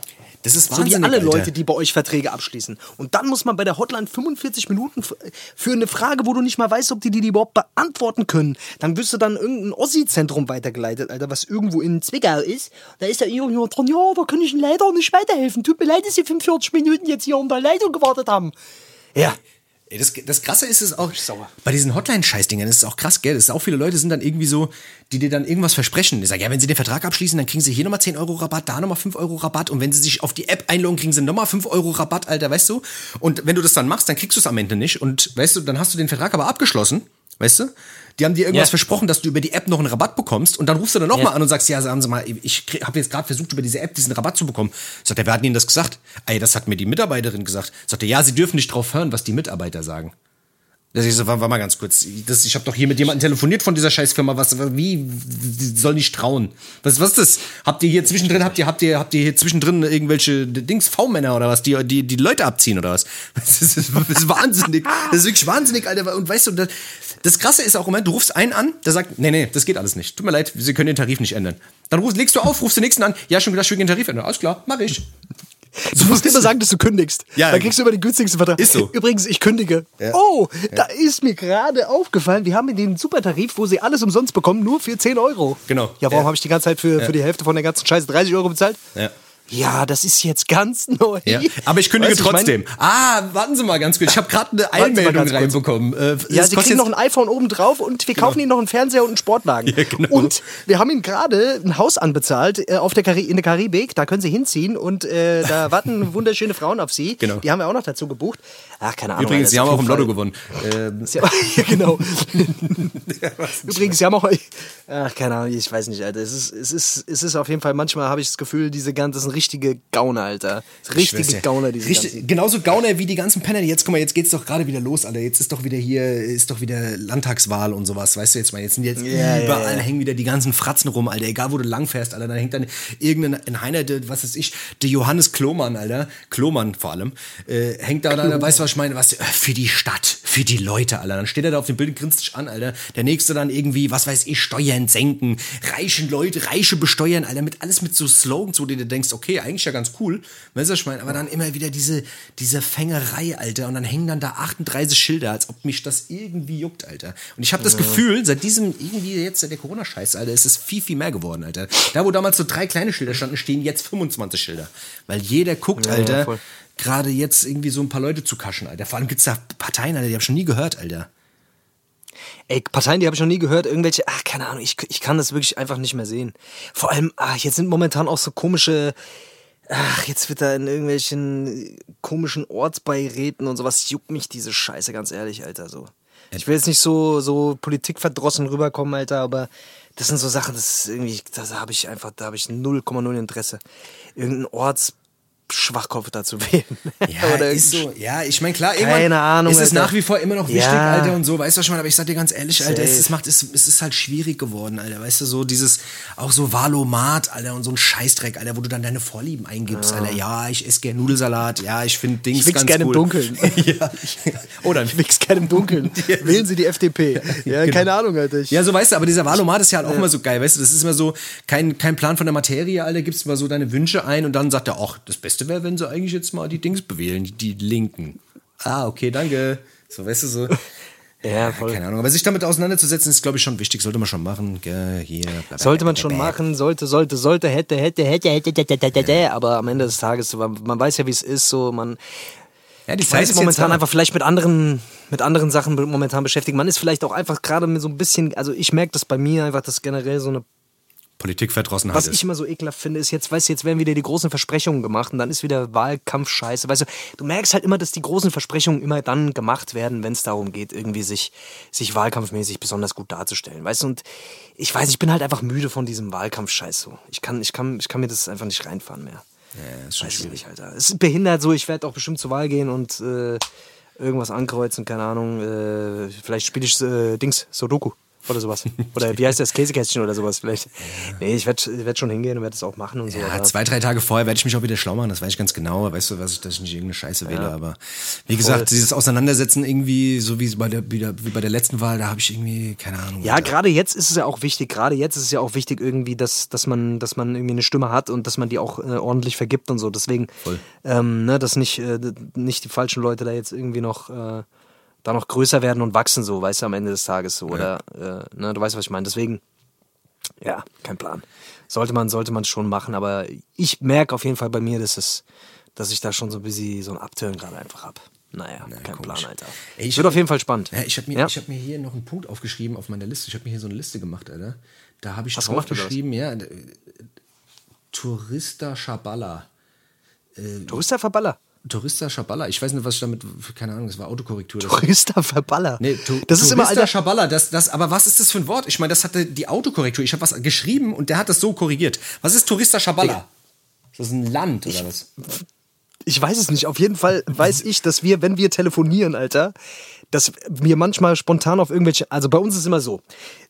Das ist So wie wahnsinnig, alle Alter. Leute, die bei euch Verträge abschließen. Und dann muss man bei der Hotline 45 Minuten für eine Frage, wo du nicht mal weißt, ob die die überhaupt beantworten können. Dann wirst du dann in irgendein Ossi-Zentrum weitergeleitet, Alter, was irgendwo in Zwickau ist. Da ist da irgendjemand dran, ja, da kann ich Ihnen leider nicht weiterhelfen. Tut mir leid, dass Sie 45 Minuten jetzt hier um der Leitung gewartet haben. Ja. Ey, das, das Krasse ist es auch, sauer. bei diesen Hotline-Scheißdingern ist es auch krass, gell? Das ist auch viele Leute sind dann irgendwie so, die dir dann irgendwas versprechen. Die sagen, ja, wenn sie den Vertrag abschließen, dann kriegen sie hier nochmal 10 Euro Rabatt, da nochmal 5 Euro Rabatt und wenn sie sich auf die App einloggen, kriegen sie nochmal 5 Euro Rabatt, Alter, weißt du? Und wenn du das dann machst, dann kriegst du es am Ende nicht und weißt du, dann hast du den Vertrag aber abgeschlossen, weißt du? Die haben dir irgendwas Ja. versprochen, dass du über die App noch einen Rabatt bekommst und dann rufst du dann nochmal Ja. an und sagst, ja, sagen Sie mal, ich habe jetzt gerade versucht, über diese App diesen Rabatt zu bekommen. Sagt er, wer hat Ihnen das gesagt? Ey, das hat mir die Mitarbeiterin gesagt. Sagt er, ja, Sie dürfen nicht drauf hören, was die Mitarbeiter sagen. Das ich so, war, war mal ganz kurz. Das, ich habe doch hier mit jemandem telefoniert von dieser Scheißfirma. Was, wie, soll nicht trauen? Was, was ist das? Habt ihr hier zwischendrin, habt ihr, habt ihr, habt ihr hier zwischendrin irgendwelche Dings, V-Männer oder was, die, die, die Leute abziehen oder was? Das ist, das ist wahnsinnig. Das ist wirklich wahnsinnig, Alter. Und weißt du, das, das Krasse ist auch im Moment, du rufst einen an, der sagt, nee, nee, das geht alles nicht. Tut mir leid, Sie können den Tarif nicht ändern. Dann rufst, legst du auf, rufst den nächsten an, ja, schon gedacht, ich will den Tarif ändern. Alles klar, mach ich. Du musst immer sagen, dass du kündigst. Ja. Dann kriegst du immer den günstigsten Vertrag. Ist so. Übrigens, ich kündige. Ja. Oh, da ist mir gerade aufgefallen, wir haben den Supertarif, wo sie alles umsonst bekommen, nur für 10 Euro. Genau. Ja, warum Ja. habe ich die ganze Zeit für, Ja. für die Hälfte von der ganzen Scheiße 30 Euro bezahlt? Ja. Ja, das ist jetzt ganz neu. Ja. Aber ich kündige Weißt du, ich mein- trotzdem. ah, warten Sie mal ganz kurz. Ich habe gerade eine Einmeldung reinbekommen. Äh, Ja, sie kriegen jetzt- noch ein iPhone oben drauf und wir kaufen ihnen noch einen Fernseher und einen Sportwagen. Ja, genau. Und wir haben ihnen gerade ein Haus anbezahlt äh, auf der Kari in der Karibik. Da können sie hinziehen und äh, da warten wunderschöne Frauen auf sie. Genau. Die haben wir auch noch dazu gebucht. Ach, keine Ahnung. Übrigens, Sie haben auch im Lotto gewonnen. Ähm, Sie haben, ja, genau. Übrigens, sie haben auch. Ach, keine Ahnung, ich weiß nicht, Alter. Es ist, es ist, es ist auf jeden Fall, manchmal habe ich das Gefühl, diese ganzen, richtige Gauner, Alter. Richtige. Gauner, diese Richtig, ganzen. Genauso Gauner wie die ganzen Penner. Jetzt, guck mal, jetzt geht's doch gerade wieder los, Alter. Jetzt ist doch wieder hier, ist doch wieder Landtagswahl und sowas. Weißt du jetzt mal, jetzt sind jetzt Ja, überall ja. hängen wieder die ganzen Fratzen rum, Alter. Egal, wo du langfährst, Alter. Da hängt dann irgendein ein Heiner, der, was weiß ich, der Johannes Klomann, Alter. Klomann vor allem. Äh, hängt da, da, weißt du, was ich meine? Was, äh, für die Stadt, für die Leute, Alter. Dann steht er da auf dem Bild und grinst sich an, Alter. Der nächste dann irgendwie, was weiß ich, Steuern senken, reichen Leute, Reiche besteuern, Alter. Mit, alles mit so Slogans, wo du dir denkst, okay, eigentlich ja ganz cool. Weißt du, was ich meine? Aber dann immer wieder diese, diese Fängerei, Alter. Und dann hängen dann da 38 Schilder, als ob mich das irgendwie juckt, Alter. Und ich habe das Gefühl, seit diesem, irgendwie jetzt seit der Corona-Scheiß, Alter, ist es viel, viel mehr geworden, Alter. Da, wo damals so drei kleine Schilder standen, stehen jetzt 25 Schilder. Weil jeder guckt, Ja, ja, Alter, gerade jetzt irgendwie so ein paar Leute zu kaschen, Alter. Vor allem gibt's da Parteien, Alter, die hab ich schon nie gehört, Alter. Ey, Parteien, die habe ich noch nie gehört. Irgendwelche, ach, keine Ahnung, ich, ich kann das wirklich einfach nicht mehr sehen. Vor allem, ach, jetzt sind momentan auch so komische, ach, jetzt wird da in irgendwelchen komischen Ortsbeiräten und sowas, juckt mich diese Scheiße, ganz ehrlich, Alter, so. Ich will jetzt nicht so, so politikverdrossen rüberkommen, Alter, aber das sind so Sachen, das ist irgendwie, da habe ich einfach, da habe ich 0,0 Interesse. Irgendein Ortsschwachkopf da zu wählen. Ja, Oder ist so. Ja, ich meine, klar, irgendwann Keine Ahnung, ist es Alter. nach wie vor immer noch wichtig, Ja. Alter, und so, weißt du was ich meine? Aber ich sag dir ganz ehrlich, Alter, es, es macht, es, es ist halt schwierig geworden, Alter, weißt du, so dieses, auch so Valomat, Alter, und so ein Scheißdreck, Alter, wo du dann deine Vorlieben eingibst, Alter, ja, ich esse gerne Nudelsalat, ja, ich finde Dings Ich wichs ganz gerne cool. im Dunkeln. ja. Oder Ich wichs gerne im Dunkeln. Wählen Sie die FDP. Ja, keine Ahnung, Alter. Ich, Ja, so weißt du, aber dieser Valomat ist ja halt auch immer so geil, weißt du, das ist immer so, kein, kein Plan von der Materie, Alter, gibst mal so deine Wünsche ein und dann sagt er, ach, das Beste wäre, wenn sie eigentlich jetzt mal die Dings bewählen, die, Linken. Ah, okay, danke. So, weißt du, so. Ja, voll. Keine Ahnung, aber sich damit auseinanderzusetzen, ist, glaube ich, schon wichtig, sollte man schon machen. Gell, hier, bla, bla, Sollte man bla, schon machen, sollte, sollte, sollte, hätte, hätte, hätte, hätte, hätte, hätte, hätte, aber am Ende des Tages, man, weiß ja, wie es ist, so, man, Ja, die Zeit ist momentan einfach vielleicht mit anderen, mit anderen Sachen momentan beschäftigt. Man ist vielleicht auch einfach gerade mit so ein bisschen, also ich merke das bei mir einfach, dass generell so eine Politikverdrossenheit Was ist. ich immer so ekelhaft finde, ist jetzt, weißt du, jetzt werden wieder die großen Versprechungen gemacht und dann ist wieder Wahlkampf scheiße. Weißt du, du merkst halt immer, dass die großen Versprechungen immer dann gemacht werden, wenn es darum geht, irgendwie sich, sich wahlkampfmäßig besonders gut darzustellen. Weißt du, und ich weiß, ich bin halt einfach müde von diesem Wahlkampf-Scheiß so. Ich kann, ich kann, ich kann mir das einfach nicht reinfahren mehr. Ja, ist schon Weiß schwierig. nicht, Alter. Es ist behindert so, ich werde auch bestimmt zur Wahl gehen und äh, irgendwas ankreuzen, keine Ahnung. Äh, vielleicht spiele ich äh, Dings, Sudoku oder sowas. Oder wie heißt das, Käsekästchen oder sowas vielleicht. Nee, ich werde werd schon hingehen und werde das auch machen und so. Ja, zwei, drei Tage vorher werde ich mich auch wieder schlau machen, das weiß ich ganz genau. Weißt du, was ich, dass ich nicht irgendeine Scheiße wähle, aber wie gesagt, dieses Auseinandersetzen irgendwie, so wie bei der, wie der, wie bei der letzten Wahl, da habe ich irgendwie, keine Ahnung. Ja, gerade jetzt ist es ja auch wichtig, gerade jetzt ist es ja auch wichtig irgendwie, dass, dass, man, dass man irgendwie eine Stimme hat und dass man die auch äh, ordentlich vergibt und so. Deswegen, ähm, ne, dass nicht, äh, nicht die falschen Leute da jetzt irgendwie noch, äh, da noch größer werden und wachsen, so, weißt du, am Ende des Tages so. Oder, äh, ne, du weißt, was ich meine. Deswegen, ja, kein Plan. Sollte man, sollte man schon machen, aber ich merke auf jeden Fall bei mir, dass es, dass ich da schon so ein bisschen so ein Upturn gerade einfach hab. Naja, kein komisch. Plan, Alter. Ey, ich Wird hab- auf jeden Fall spannend. Ja, ich habe mir, Ja? ich hab mir hier noch einen Punkt aufgeschrieben auf meiner Liste. Ich habe mir hier so eine Liste gemacht, Alter. Da habe ich Hast du gemacht, oder was? draufgeschrieben, ja, äh, Tourista Schaballa. Tourista Verballer. Tourista Schaballa. Ich weiß nicht, was ich damit, keine Ahnung, das war Autokorrektur. Tourista Verballer. Nee, tu, das ist immer Tourista alter. Schaballa, das, das, aber was ist das für ein Wort? Ich meine, das hatte die Autokorrektur. Ich habe was geschrieben und der hat das so korrigiert. Was ist Tourista Schaballa? Ist das ein Land oder was? Ich weiß es nicht. Auf jeden Fall weiß ich, dass wir, wenn wir telefonieren, Alter, dass wir manchmal spontan auf irgendwelche. Also bei uns ist es immer so.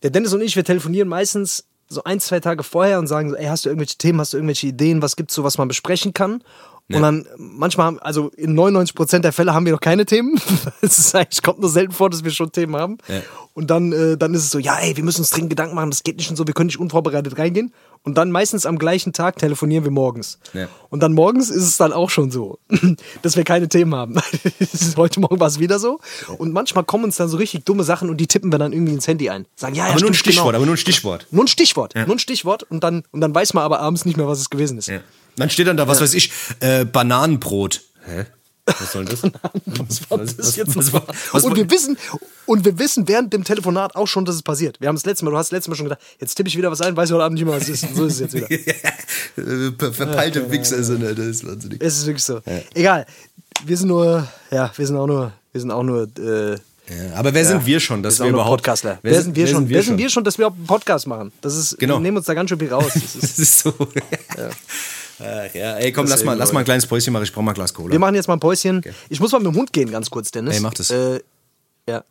Der Dennis und ich, wir telefonieren meistens so ein, zwei Tage vorher und sagen ey, hast du irgendwelche Themen, hast du irgendwelche Ideen, was gibt's so, was man besprechen kann? Und dann manchmal, haben- also in 99% der Fälle haben wir noch keine Themen. Es ist eigentlich, kommt nur selten vor, dass wir schon Themen haben. Ja. Und dann, äh, dann ist es so, ja, ey, wir müssen uns dringend Gedanken machen, das geht nicht und so, wir können nicht unvorbereitet reingehen. Und dann meistens am gleichen Tag telefonieren wir morgens. Ja. Und dann morgens ist es dann auch schon so, dass wir keine Themen haben. Heute Morgen war es wieder so. Und manchmal kommen uns dann so richtig dumme Sachen und die tippen wir dann irgendwie ins Handy ein. Sagen, ja, ja, Aber nur ein stimmt, Stichwort, genau. aber nur ein Stichwort. Nur ein Stichwort, nur ein Stichwort und dann, und dann weiß man aber abends nicht mehr, was es gewesen ist. Ja. Dann steht dann da, was weiß ich, äh, Bananenbrot. Hä? Was soll das? was war das jetzt was, nochmal? was, und wir wissen, und wir wissen während dem Telefonat auch schon, dass es passiert. Wir haben das letzte Mal, du hast das letzte Mal schon gedacht, jetzt tippe ich wieder was ein, weiß ich heute Abend nicht mehr, was es ist. So ist es jetzt wieder. Äh, ver- Verpeilte Wichser sind, das ist wahnsinnig. Es ist wirklich so. Egal. Wir sind nur, ja, wir sind auch nur, wir sind auch nur, äh, Ja, aber wer sind wir schon, dass wir wir sind überhaupt Podcastler. Wer, sind wir schon? Wer sind wir schon, dass wir auch einen Podcast machen? Das ist, Genau. wir nehmen uns da ganz schön viel raus. Das ist, Das ist so. Ach ja, ey, komm, lass mal, lass mal ein kleines Päuschen machen. Ich brauch mal ein Glas Cola. wir machen jetzt mal ein Päuschen. Ich muss mal mit dem Hund gehen, ganz kurz, Dennis. Ey, mach das. Äh, ja.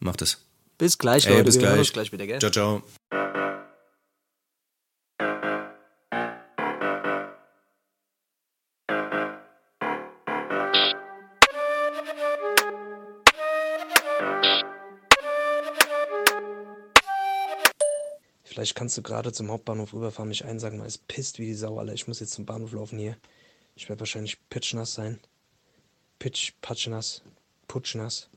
Mach das. Bis gleich, Ey, Leute. bis wir gleich. gleich wieder, gell? Ciao, ciao. Vielleicht kannst du gerade zum Hauptbahnhof rüberfahren, mich einsagen, mal, es pisst wie die Sau, Alter. Ich muss jetzt zum Bahnhof laufen hier. Ich werde wahrscheinlich pitschnass sein. Pitsch, patschnass, putschnass.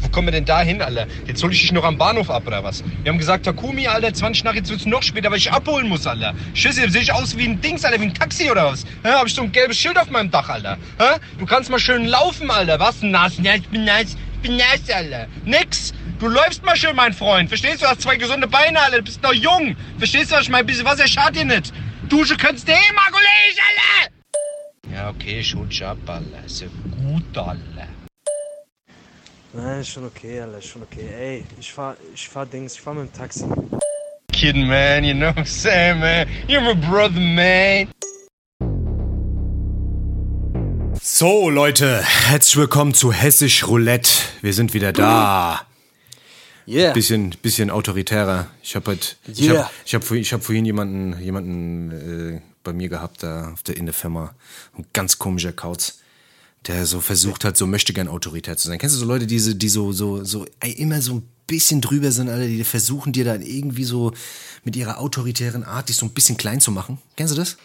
Wo kommen wir denn da hin, Alter? Jetzt hol ich dich noch am Bahnhof ab, oder was? Wir haben gesagt, Takumi, Alter, 20 nach, jetzt wird's noch später, weil ich abholen muss, Alter. Schüsse, sehe ich aus wie ein Dings, Alter, wie ein Taxi oder was? Hä, hab ich so ein gelbes Schild auf meinem Dach, Alter? Hä? Du kannst mal schön laufen, Alter. Was? Nass, ja, ich bin nass, ich bin nass, Alter. Nix. Du läufst mal schön, mein Freund. Verstehst du? Du hast zwei gesunde Beine, Alter. Du bist noch jung. Verstehst du, was ich meine? Ein bisschen Wasser schadet dir nicht. Dusche könntest du eh mal, Kollege, Alter. Ja, okay, schutz ab, Alter. Ist ja gut, Alter. Nein, ist schon okay, Alter, ist schon okay. Ey, ich fahr, ich fahr Dings, ich fahr mit dem Taxi. Kid, man, you know what I'm saying, man? You're my brother, man. So, Leute, herzlich willkommen zu Hessisch Roulette. Wir sind wieder da. Yeah. Bisschen, bisschen autoritärer. Ich habe halt, ich Yeah. habe ich hab vorhin, ich hab vorhin jemanden, jemanden äh, bei mir gehabt, da auf der in der Firma. Ein ganz komischer Kauz, der so versucht hat, so möchte gern autoritär zu sein. Kennst du so Leute, die, so- die so, so, so immer so ein bisschen drüber sind, alle, die versuchen dir dann irgendwie so mit ihrer autoritären Art dich so ein bisschen klein zu machen? Kennst du das?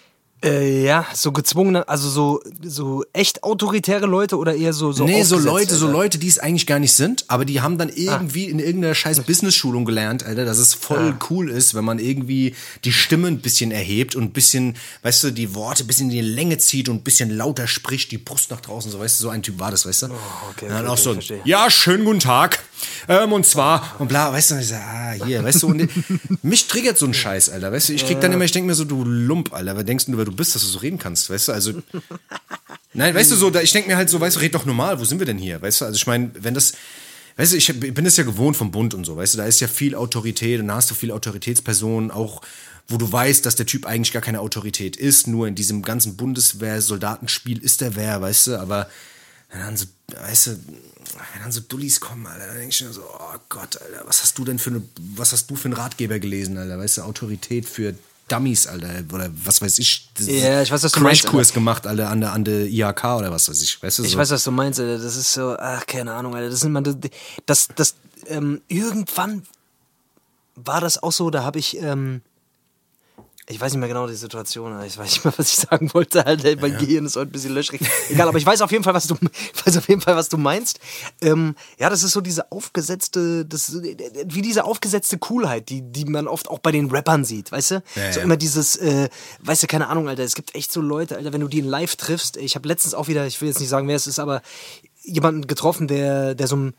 Äh, ja, so gezwungene, also so, so echt autoritäre Leute oder eher so, so nee, so Leute, so? Leute, die es eigentlich gar nicht sind, aber die haben dann Ah. irgendwie in irgendeiner scheiß Business-Schulung gelernt, Alter, dass es voll Ah. cool ist, wenn man irgendwie die Stimme ein bisschen erhebt und ein bisschen, weißt du, die Worte ein bisschen in die Länge zieht und ein bisschen lauter spricht, die Brust nach draußen, so, weißt du, so ein Typ war das, weißt du? Oh, okay, Und dann okay, auch so, verstehe. ja, schönen guten Tag. Ähm, und zwar, und bla, weißt du, und ich sag, ah, hier, weißt du, und mich triggert so ein Scheiß, Alter, weißt du, ich krieg dann immer, ich denk mir so, du Lump, Alter, was denkst du, wer du bist, dass du so reden kannst, weißt du, also, Nein, weißt du so, da, ich denke mir halt so, weißt du, red doch normal, wo sind wir denn hier? Weißt du, also ich meine, wenn das, weißt du, ich bin es ja gewohnt vom Bund und so, weißt du, da ist ja viel Autorität und da hast du viele Autoritätspersonen, auch wo du weißt, dass der Typ eigentlich gar keine Autorität ist, nur in diesem ganzen Bundeswehr-Soldatenspiel ist der wer, weißt du, aber wenn dann so, weißt du, wenn dann so Dullis kommen, Alter, dann denk ich mir so, oh Gott, Alter, was hast du denn für eine, was hast du für einen Ratgeber gelesen, Alter, weißt du, Autorität für Dummies, Alter, oder was weiß ich. das Ja, ich weiß, was du meinst, Crashkurs gemacht, Alter, an der, an der IHK oder was weiß ich, weißt du? Ich so. weiß, was du meinst, Alter. Das ist so, ach, keine Ahnung, Alter. Das sind man, das, das, ähm, irgendwann war das auch so, da habe ich, ähm, ich weiß nicht mehr genau die Situation, ich weiß nicht mehr, was ich sagen wollte, Alter. Mein Gehirn ist heute ein bisschen löchrig. Egal, aber ich weiß auf jeden Fall, was du, weiß auf jeden Fall, was du meinst. Ähm, ja, das ist so diese aufgesetzte, das, wie diese aufgesetzte Coolheit, die, die man oft auch bei den Rappern sieht, weißt du? Ja, so ja. immer dieses, äh, weißt du, keine Ahnung, Alter, es gibt echt so Leute, Alter, wenn du die in live triffst, ich habe letztens auch wieder, ich will jetzt nicht sagen, wer es ist, aber jemanden getroffen, der, der so ein,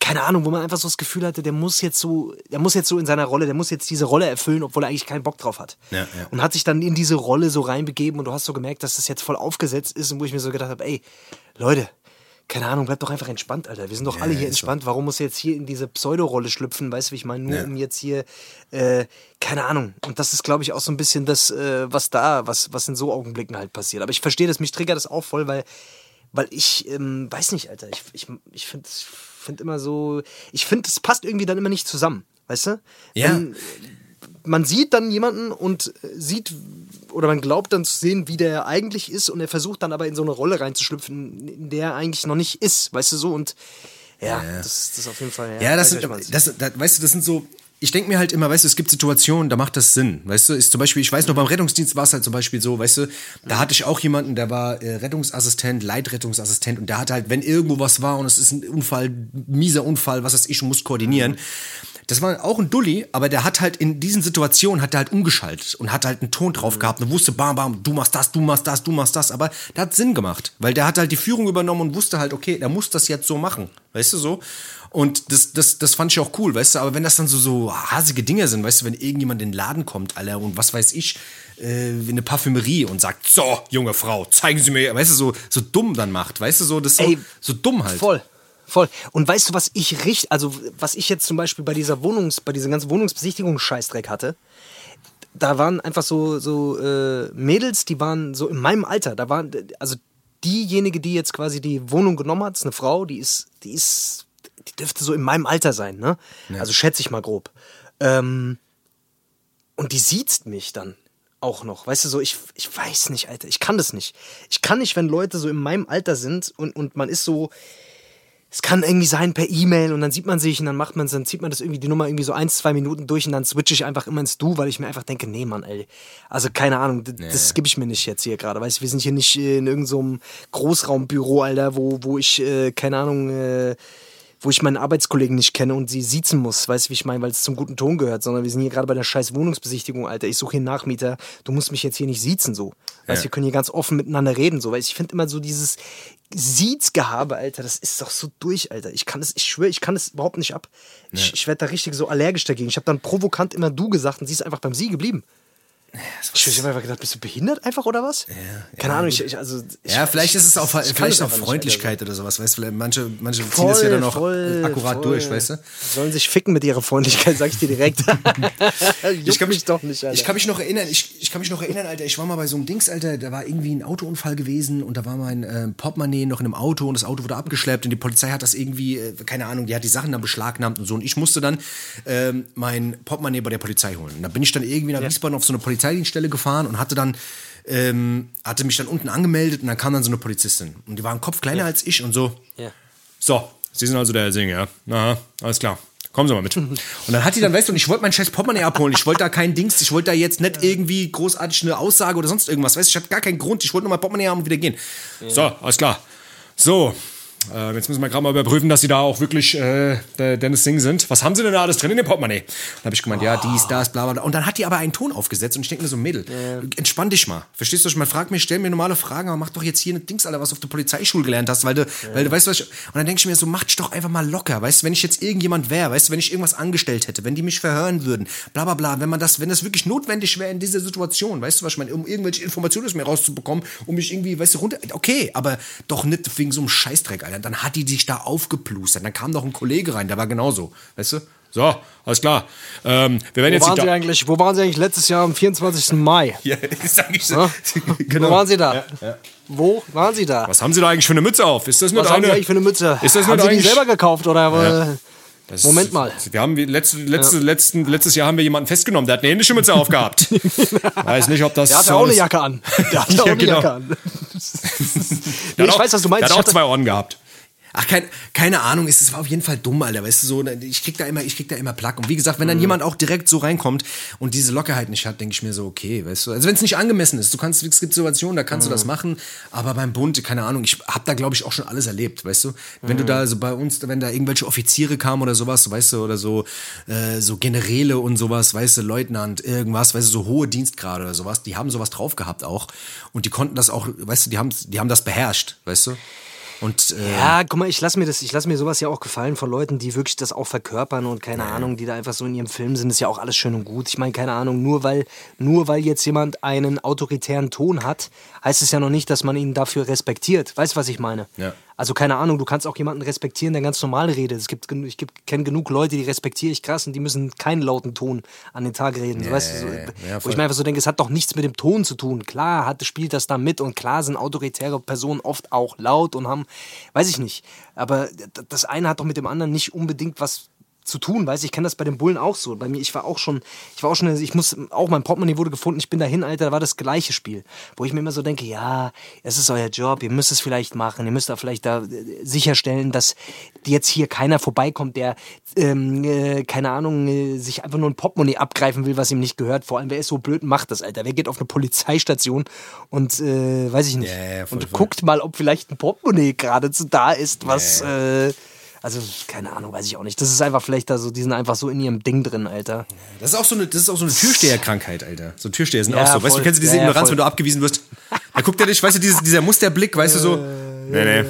keine Ahnung, wo man einfach so das Gefühl hatte, der muss jetzt so, der muss jetzt so in seiner Rolle, der muss jetzt diese Rolle erfüllen, obwohl er eigentlich keinen Bock drauf hat. Ja, ja. Und hat sich dann in diese Rolle so reinbegeben und du hast so gemerkt, dass das jetzt voll aufgesetzt ist und wo ich mir so gedacht habe, ey, Leute, keine Ahnung, bleib doch einfach entspannt, Alter. Wir sind doch alle hier ist so. entspannt. Warum muss er jetzt hier in diese Pseudorolle schlüpfen? Weißt du, wie ich meine? Nur Ja. um jetzt hier, äh, keine Ahnung. Und das ist, glaube ich, auch so ein bisschen das, äh, was da, was, was in so Augenblicken halt passiert. Aber ich verstehe das, mich triggert das auch voll, weil, weil ich, ähm, weiß nicht, Alter. Ich, ich, ich finde find immer so, ich finde, es passt irgendwie dann immer nicht zusammen. Weißt du? Ja. Wenn, man sieht dann jemanden und äh, sieht oder man glaubt dann zu sehen, wie der eigentlich ist und er versucht dann aber in so eine Rolle reinzuschlüpfen, in der er eigentlich noch nicht ist, weißt du so und ja, Das, ist, das ist auf jeden Fall. Ja, das weiß, sind, das, das, weißt du, das sind so, ich denke mir halt immer, weißt du, es gibt Situationen, da macht das Sinn, weißt du, ist zum Beispiel, ich weiß noch, beim Rettungsdienst war es halt zum Beispiel so, weißt du, da hatte ich auch jemanden, der war äh, Rettungsassistent, Leitrettungsassistent und der hat halt, wenn irgendwo was war und es ist ein Unfall, mieser Unfall, was weiß ich, und muss koordinieren, Das war auch ein Dulli, aber der hat halt in diesen Situationen hat er halt umgeschaltet und hat halt einen Ton drauf gehabt und wusste, bam, bam, du machst das, du machst das, du machst das. Aber der hat Sinn gemacht, weil der hat halt die Führung übernommen und wusste halt, okay, der muss das jetzt so machen. Weißt du so? Und das, das, das fand ich auch cool, weißt du, aber wenn das dann so, so hasige Dinge sind, weißt du, wenn irgendjemand in den Laden kommt, Alter, und was weiß ich, äh, in eine Parfümerie und sagt, so, junge Frau, zeigen Sie mir, weißt du, so, so dumm dann macht, weißt du, so, das so, Ey, so dumm halt. Voll. Voll. Und weißt du, was ich richtig, also was ich jetzt zum Beispiel bei dieser Wohnungs, bei dieser ganzen Wohnungsbesichtigung-Scheißdreck hatte, da waren einfach so, so äh, Mädels, die waren so in meinem Alter. Da waren, also diejenige, die jetzt quasi die Wohnung genommen hat, ist eine Frau, die ist, die ist, die dürfte so in meinem Alter sein, ne? Also schätze ich mal grob. Ähm, und die sieht mich dann auch noch. Weißt du, so, ich, ich weiß nicht, Alter. Ich kann das nicht. Ich kann nicht, wenn Leute so in meinem Alter sind und, und man ist so. Es kann irgendwie sein per E-Mail und dann sieht man sich und dann macht man dann zieht man das irgendwie die Nummer irgendwie so ein, zwei Minuten durch und dann switche ich einfach immer ins Du, weil ich mir einfach denke, nee, Mann, ey. Also keine Ahnung, das, das gebe ich mir nicht jetzt hier gerade. Weißt du, wir sind hier nicht in irgendeinem so Großraumbüro, Alter, wo, wo ich, äh, keine Ahnung, äh, wo ich meinen Arbeitskollegen nicht kenne und sie siezen muss, weißt du, wie ich meine, weil es zum guten Ton gehört, sondern wir sind hier gerade bei der scheiß Wohnungsbesichtigung, Alter. Ich suche hier einen Nachmieter, du musst mich jetzt hier nicht siezen, so. Weißt du, wir können hier ganz offen miteinander reden, so. Du, ich finde immer so dieses Siezgehabe, Alter, das ist doch so durch, Alter. Ich kann es, ich schwöre, ich kann es überhaupt nicht ab. Ich, ich werde da richtig so allergisch dagegen. Ich habe dann provokant immer du gesagt und sie ist einfach beim Sie geblieben. Ich, habe einfach gedacht, bist du behindert einfach oder was? Keine Ahnung, ich, ich, also ich, Ja, vielleicht ist es auch vielleicht auch Freundlichkeit oder sowas, weißt du? Manche, manche ziehen Voll, das ja dann noch voll, akkurat voll. durch, weißt du? Sollen sich ficken mit ihrer Freundlichkeit, sag ich dir direkt. Ich kann mich doch nicht, Alter. Ich kann mich noch erinnern, ich, ich kann mich noch erinnern, Alter, ich war mal bei so einem Dings, Alter, da war irgendwie ein Autounfall gewesen und da war mein äh, Portemonnaie noch in einem Auto und das Auto wurde abgeschleppt und die Polizei hat das irgendwie, äh, keine Ahnung, die hat die Sachen dann beschlagnahmt und so und ich musste dann ähm, mein Portemonnaie bei der Polizei holen. Und da bin ich dann irgendwie nach Wiesbaden auf so eine Polizeidienststelle gefahren und hatte dann ähm, hatte mich dann unten angemeldet und dann kam dann so eine Polizistin und die war ein Kopf kleiner als ich und so Ja. so, Sie sind also der Herr Singh, ja? Aha, alles klar. Kommen Sie mal mit. Und dann hat die dann, weißt du, und ich wollte mein scheiß Portemonnaie abholen. Ich wollte da kein Dings, ich wollte da jetzt nicht irgendwie großartig eine Aussage oder sonst irgendwas. Weißt du, ich hatte gar keinen Grund. Ich wollte nur mein Portemonnaie haben und wieder gehen. So, alles klar. So, äh, jetzt müssen wir gerade mal überprüfen, dass Sie da auch wirklich äh, Dennis Singh sind. Was haben Sie denn da alles drin in dem Portemonnaie? Dann habe ich gemeint, ja, dies, das, bla, bla, bla. Und dann hat die aber einen Ton aufgesetzt und ich denke mir so, Mädel, entspann dich mal. Verstehst du, ich mal frag mich, stell mir normale Fragen, aber mach doch jetzt hier eine Dings, Alter, was du auf der Polizeischule gelernt hast, weil du, weil du weißt, was ich, und dann denke ich mir so, mach dich doch einfach mal locker, weißt du, wenn ich jetzt irgendjemand wäre, weißt du, wenn ich irgendwas angestellt hätte, wenn die mich verhören würden, bla, bla, bla, wenn man das, wenn das wirklich notwendig wäre in dieser Situation, weißt du, was ich meine, um irgendwelche Informationen aus mir rauszubekommen, um mich irgendwie, weißt du, runter, okay, aber doch nicht wegen so einem Scheißdreck, Alter, dann hat die sich da aufgeplustert, dann kam noch ein Kollege rein, der war genauso, weißt du, so, alles klar, ähm, wir werden Wo jetzt waren, Sie eigentlich, wo waren Sie eigentlich letztes Jahr am 24. Mai? ja, das sag ich so. Ja? genau. Wo waren Sie da? Wo waren Sie da? Was haben Sie da eigentlich für eine Mütze auf? Ist das nur Was haben Sie eine? eigentlich für eine Mütze? Ist das haben nicht Sie die selber gekauft oder? Das- Moment mal. Wir haben letzte, letzte, letzten, letztes Jahr haben wir jemanden festgenommen, der hat eine ähnliche Mütze aufgehabt. Weiß nicht, ob das. Der hatte so auch eine. Jacke an. Der hatte auch Ja, eine genau. Jacke an. Nee, ich auch, weiß, was du meinst. Der hat auch zwei Ohren gehabt. Ach, kein, keine Ahnung, es war auf jeden Fall dumm, Alter, weißt du, so, ich krieg da immer, ich krieg da immer Plack. Und wie gesagt, wenn Mhm. dann jemand auch direkt so reinkommt und diese Lockerheit nicht hat, denke ich mir so, okay, weißt du, also wenn es nicht angemessen ist, du kannst, es gibt Situationen, da kannst du Mhm. das machen, aber beim Bund, keine Ahnung, ich hab da, glaube ich, auch schon alles erlebt, weißt du, wenn Mhm. du da, so bei uns, wenn da irgendwelche Offiziere kamen oder sowas, weißt du, oder so, äh, so Generäle und sowas, weißt du, Leutnant, irgendwas, weißt du, so hohe Dienstgrade oder sowas, die haben sowas drauf gehabt auch und die konnten das auch, weißt du, die haben, die haben das beherrscht, weißt du, und, äh, Ja, guck mal, ich lasse mir das, ich lasse mir sowas ja auch gefallen von Leuten, die wirklich das auch verkörpern und keine Ahnung, die da einfach so in ihrem Film sind, ist ja auch alles schön und gut. Ich meine, keine Ahnung, nur weil, nur weil jetzt jemand einen autoritären Ton hat, heißt es ja noch nicht, dass man ihn dafür respektiert. Weißt du, was ich meine? Ja. Also keine Ahnung, du kannst auch jemanden respektieren, der ganz normal redet. Es gibt, ich kenne genug Leute, die respektiere ich krass und die müssen keinen lauten Ton an den Tag reden. so, weißt du, so, ja, wo ich mir einfach so denke, es hat doch nichts mit dem Ton zu tun. Klar hat, spielt das da mit und klar sind autoritäre Personen oft auch laut und haben, weiß ich nicht. Aber das eine hat doch mit dem anderen nicht unbedingt was zu tun, weißt ich kenne das bei den Bullen auch so. Bei mir, ich war auch schon, ich war auch schon, ich muss, auch mein Portemonnaie wurde gefunden, ich bin dahin, Alter, da war das gleiche Spiel. Wo ich mir immer so denke, ja, es ist euer Job, ihr müsst es vielleicht machen, ihr müsst da vielleicht da äh, sicherstellen, dass jetzt hier keiner vorbeikommt, der, ähm, äh, keine Ahnung, äh, sich einfach nur ein Portemonnaie abgreifen will, was ihm nicht gehört. Vor allem, wer ist so blöd und macht das, Alter? Wer geht auf eine Polizeistation und, äh, weiß ich nicht, Ja, ja, voll, und voll. guckt mal, ob vielleicht ein Portemonnaie geradezu da ist, was, äh, Also, keine Ahnung, weiß ich auch nicht. Das ist einfach vielleicht da so, die sind einfach so in ihrem Ding drin, Alter. Das ist auch so eine, das ist auch so eine Türsteherkrankheit, Alter. So Türsteher sind Ja, auch so. Weißt du, voll. kennst du diese Ja, ja, Ignoranz, voll. wenn du abgewiesen wirst? Da guckt er dich, weißt du, dieses, dieser Musterblick, weißt du so. Nee, nee.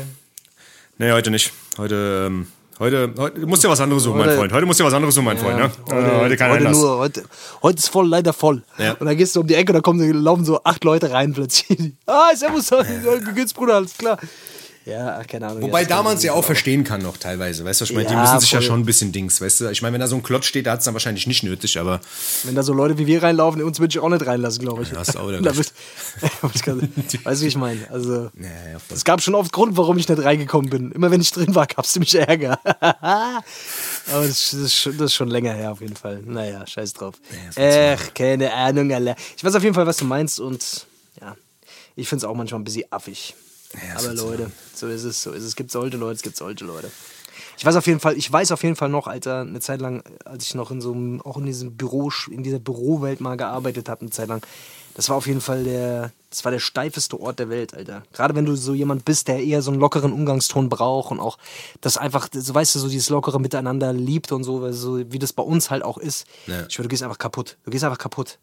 Nee, heute nicht. Heute, ähm, heute, heute du musst dir was anderes suchen, mein Heute- Freund. Heute musst du dir was anderes suchen, mein Freund, ne? Heute, heute kein heute Einlass. nur, heute, heute ist voll, leider voll. Ja. Und dann gehst du um die Ecke, da kommen, laufen so acht Leute rein plötzlich. ah, servus, wie geht's, Bruder, alles klar. Ja, keine Ahnung. Wobei ja, da man es ja auch verstehen kann noch teilweise, weißt du, was ich meine, die Ja, müssen sich ja schon ein bisschen Dings, weißt du. Ich meine, wenn da so ein Klotz steht, da hat es dann wahrscheinlich nicht nötig, aber Wenn da so Leute wie wir reinlaufen, uns würde ich auch nicht reinlassen, glaube ich. Ja, hast du auch Da wird- weißt du, wie ich meine? Also, ja, ja, es gab schon oft Grund, warum ich nicht reingekommen bin. Immer wenn ich drin war, gab es ziemlich Ärger. Aber das, das, ist schon, das ist schon länger her auf jeden Fall. Naja, scheiß drauf. Ach, keine Ahnung, Alter. Ich weiß auf jeden Fall, was du meinst und ja, ich finde es auch manchmal ein bisschen affig. Ja, Aber. Leute, so ist es, so ist es. Es gibt solche Leute, es gibt solche Leute. Ich weiß auf jeden Fall, ich weiß auf jeden Fall noch, Alter, eine Zeit lang, als ich noch in so einem, auch in diesem Büro, in dieser Bürowelt mal gearbeitet habe, eine Zeit lang, das war auf jeden Fall der, das war der steifeste Ort der Welt, Alter. Gerade wenn du so jemand bist, der eher so einen lockeren Umgangston braucht und auch das einfach, so weißt du, so dieses lockere Miteinander liebt und so, so wie das bei uns halt auch ist. Ja. Ich würde, du gehst einfach kaputt. Du gehst einfach kaputt.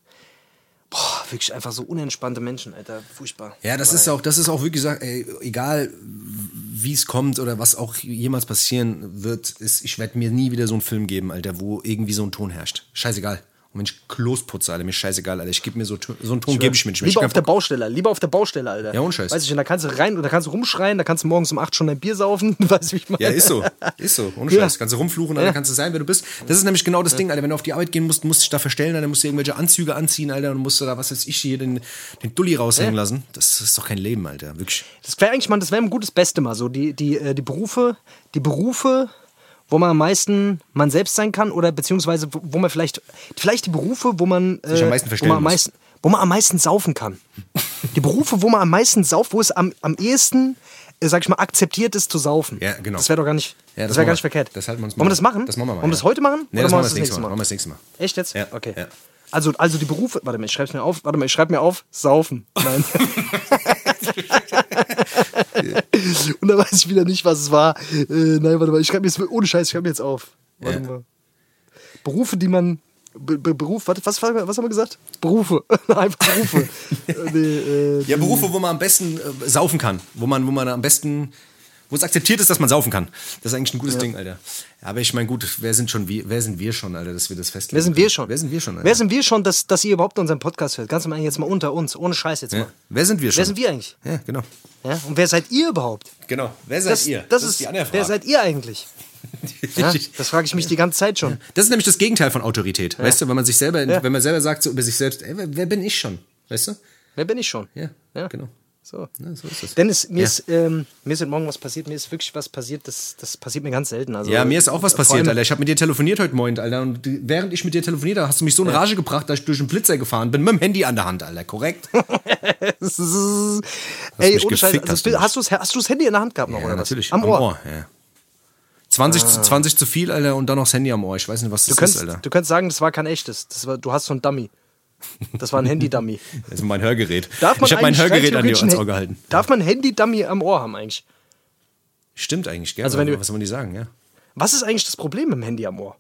Wirklich einfach so unentspannte Menschen, Alter. Furchtbar. Ja, das Aber ist auch, das ist auch wirklich gesagt, ey, egal wie es kommt oder was auch jemals passieren wird, ist, ich werde mir nie wieder so einen Film geben, Alter, wo irgendwie so ein Ton herrscht. Scheißegal. Und wenn ich Klos putze, Alter, mir ist scheißegal, Alter. Ich gebe mir so, so einen Ton, gebe ich mir nicht mehr. Lieber auf der. Baustelle, lieber auf der Baustelle, Alter. Ja, Scheiß. Weiß ich, und da kannst du rein und da kannst du rumschreien, da kannst du morgens um 8 schon ein Bier saufen, wie ich meine? Ja, ist so. Ist so. Ohne Ja. Scheiß. Kannst du rumfluchen, Alter, Ja. kannst du sein, wer du bist. Das ist nämlich genau das Ding, Alter. Wenn du auf die Arbeit gehen musst, musst du dich da verstellen, Alter, musst du irgendwelche Anzüge anziehen, Alter, und musst du da, was weiß ich, hier den, den Dulli raushängen Ja. lassen. Das ist doch kein Leben, Alter. Wirklich. Das wäre eigentlich mal, das wäre ein gutes Beste mal so. Die, die, äh, die Berufe, die Berufe, wo man am meisten man selbst sein kann oder beziehungsweise wo, man vielleicht, vielleicht die Berufe, wo man, äh, am meisten wo man am meisten, wo man am meisten saufen kann. die Berufe, wo man am meisten sauft, wo es am, am ehesten, äh, sag ich mal, akzeptiert ist zu saufen. Ja, genau. Das wäre doch gar nicht, Ja, das das wäre gar nicht verkehrt. Das halten wir uns Wollen wir mal. das machen? Das machen wir mal, Wollen wir das heute machen? Nee, das machen wir das nächste Mal. Machen wir das nächste Mal. Echt jetzt? Ja, Okay. ja. Also, also die Berufe, warte mal, ich schreib's mir auf. Warte mal, ich schreib mir auf, saufen. Nein. Und da weiß ich wieder nicht, was es war. Äh, nein, warte mal, ich schreibe mir jetzt, ohne Scheiß, ich schreibe mir jetzt auf. Warte Ja. mal. Berufe, die man. Be Be Beruf, warte, was, was, was haben wir gesagt? Berufe. Einfach Berufe. Äh, nee, äh, Ja, Berufe, wo man am besten äh, saufen kann. Wo man, wo man am besten, wo es akzeptiert ist, dass man saufen kann. Das ist eigentlich ein gutes Ding, Alter. Aber ich meine, gut, wer sind schon wir, wer sind wir schon, Alter, dass wir das festlegen? Wer sind wir schon? Wer sind wir schon, Alter? Wer sind wir schon, dass, dass ihr überhaupt unseren Podcast hört? Ganz am Ende jetzt mal unter uns, ohne Scheiß jetzt ja. mal. Wer sind wir schon? Wer sind wir eigentlich? Ja, genau. Ja? Und wer seid ihr überhaupt? Genau. Wer seid Das, ihr? das, ist, die andere wer Frage. seid ihr eigentlich? Ja? Das frage ich mich die ganze Zeit schon. Das ist nämlich das Gegenteil von Autorität. Weißt du, wenn man sich selber, Ja. wenn man selber sagt so über sich selbst, ey, wer, wer bin ich schon? Weißt du? Wer bin ich schon? Ja, Ja. genau. So. Ja, so ist es. Dennis, mir, Ja. ist, ähm, mir ist heute Morgen was passiert. Mir ist wirklich was passiert. Das, das passiert mir ganz selten. Also, Ja, mir ist auch was passiert, Alter. Ich habe mit dir telefoniert heute Morgen, Alter. Und während ich mit dir telefoniert habe, hast du mich so in Rage gebracht, dass ich durch den Blitzer gefahren bin, mit dem Handy an der Hand, Alter. Korrekt? Ey, ohne Scheiß. gefickt, Also, hast du hast, du hast du das Handy in der Hand gehabt noch, Ja, oder was? natürlich. Am Ohr. ja. 20, zu, 20 zu viel, Alter, und dann noch das Handy am Ohr. Ich weiß nicht, was Du das könntest, ist, Alter. du könntest sagen, das war kein echtes. Das war, du hast so ein Dummy. Das war ein Handy-Dummy. Das ist mein Hörgerät. Darf man ich habe mein Hörgerät an dir theoretisch ans Ohr gehalten. Darf man ein Handy-Dummy am Ohr haben eigentlich? Stimmt eigentlich, gell? Also wenn du- was soll man die sagen, ja? Was ist eigentlich das Problem mit dem Handy am Ohr?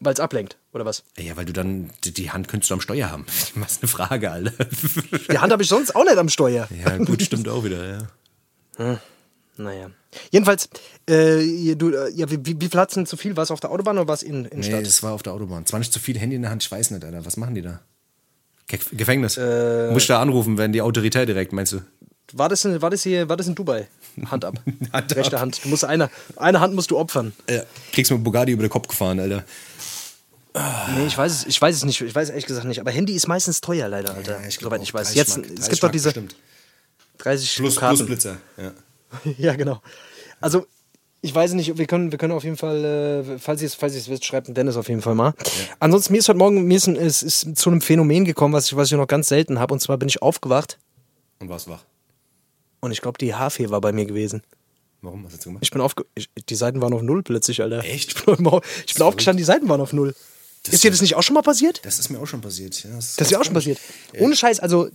Weil es ablenkt, oder was? Ja, weil du dann, die, die Hand könntest du am Steuer haben. Was eine Frage, Alter. Die Hand habe ich sonst auch nicht am Steuer. ja, gut, stimmt auch wieder, ja. Naja. Jedenfalls, äh, du, äh, ja, wie, wie viel hat's denn zu viel? War es auf der Autobahn oder war es in, in Nee, Stadt? das war auf der Autobahn. 20 zu viel Handy in der Hand, ich weiß nicht, Alter. Was machen die da? Ge Gefängnis. Äh. Muss ich da anrufen, wenn die Autorität direkt, meinst du? War das, in, war das hier, war das in Dubai? Hand ab. Hand ab. Rechte Hand. Du musst eine, eine Hand musst du opfern. Ja. Kriegst mit Bugatti über den Kopf gefahren, Alter. Nee, ich weiß es, ich weiß es nicht. Ich weiß ehrlich gesagt nicht. Aber Handy ist meistens teuer leider, Alter. Soweit ich weiß. Jetzt, es gibt doch diese 30 Plus, Karten. plus Blitzer. Ja. ja, genau. Also, ich weiß nicht, wir können, wir können auf jeden Fall, äh, falls ihr es falls ihr's wisst, schreibt den Dennis auf jeden Fall mal. Ansonsten, mir ist heute Morgen mir ist, es ist zu einem Phänomen gekommen, was ich, was ich noch ganz selten habe. Und zwar bin ich aufgewacht Und war's wach. und ich glaube, die Haarfee war bei mir gewesen. Warum? Was hast du gemacht? Ich bin aufge... Ich, die Seiten waren auf Null plötzlich, Alter. Echt? Ich bin, ich bin aufgestanden, die Seiten waren auf Null. Ist dir das nicht auch schon mal passiert? Das ist mir auch schon passiert. Ja, Das ist ja auch schon passiert. Ohne Scheiß, also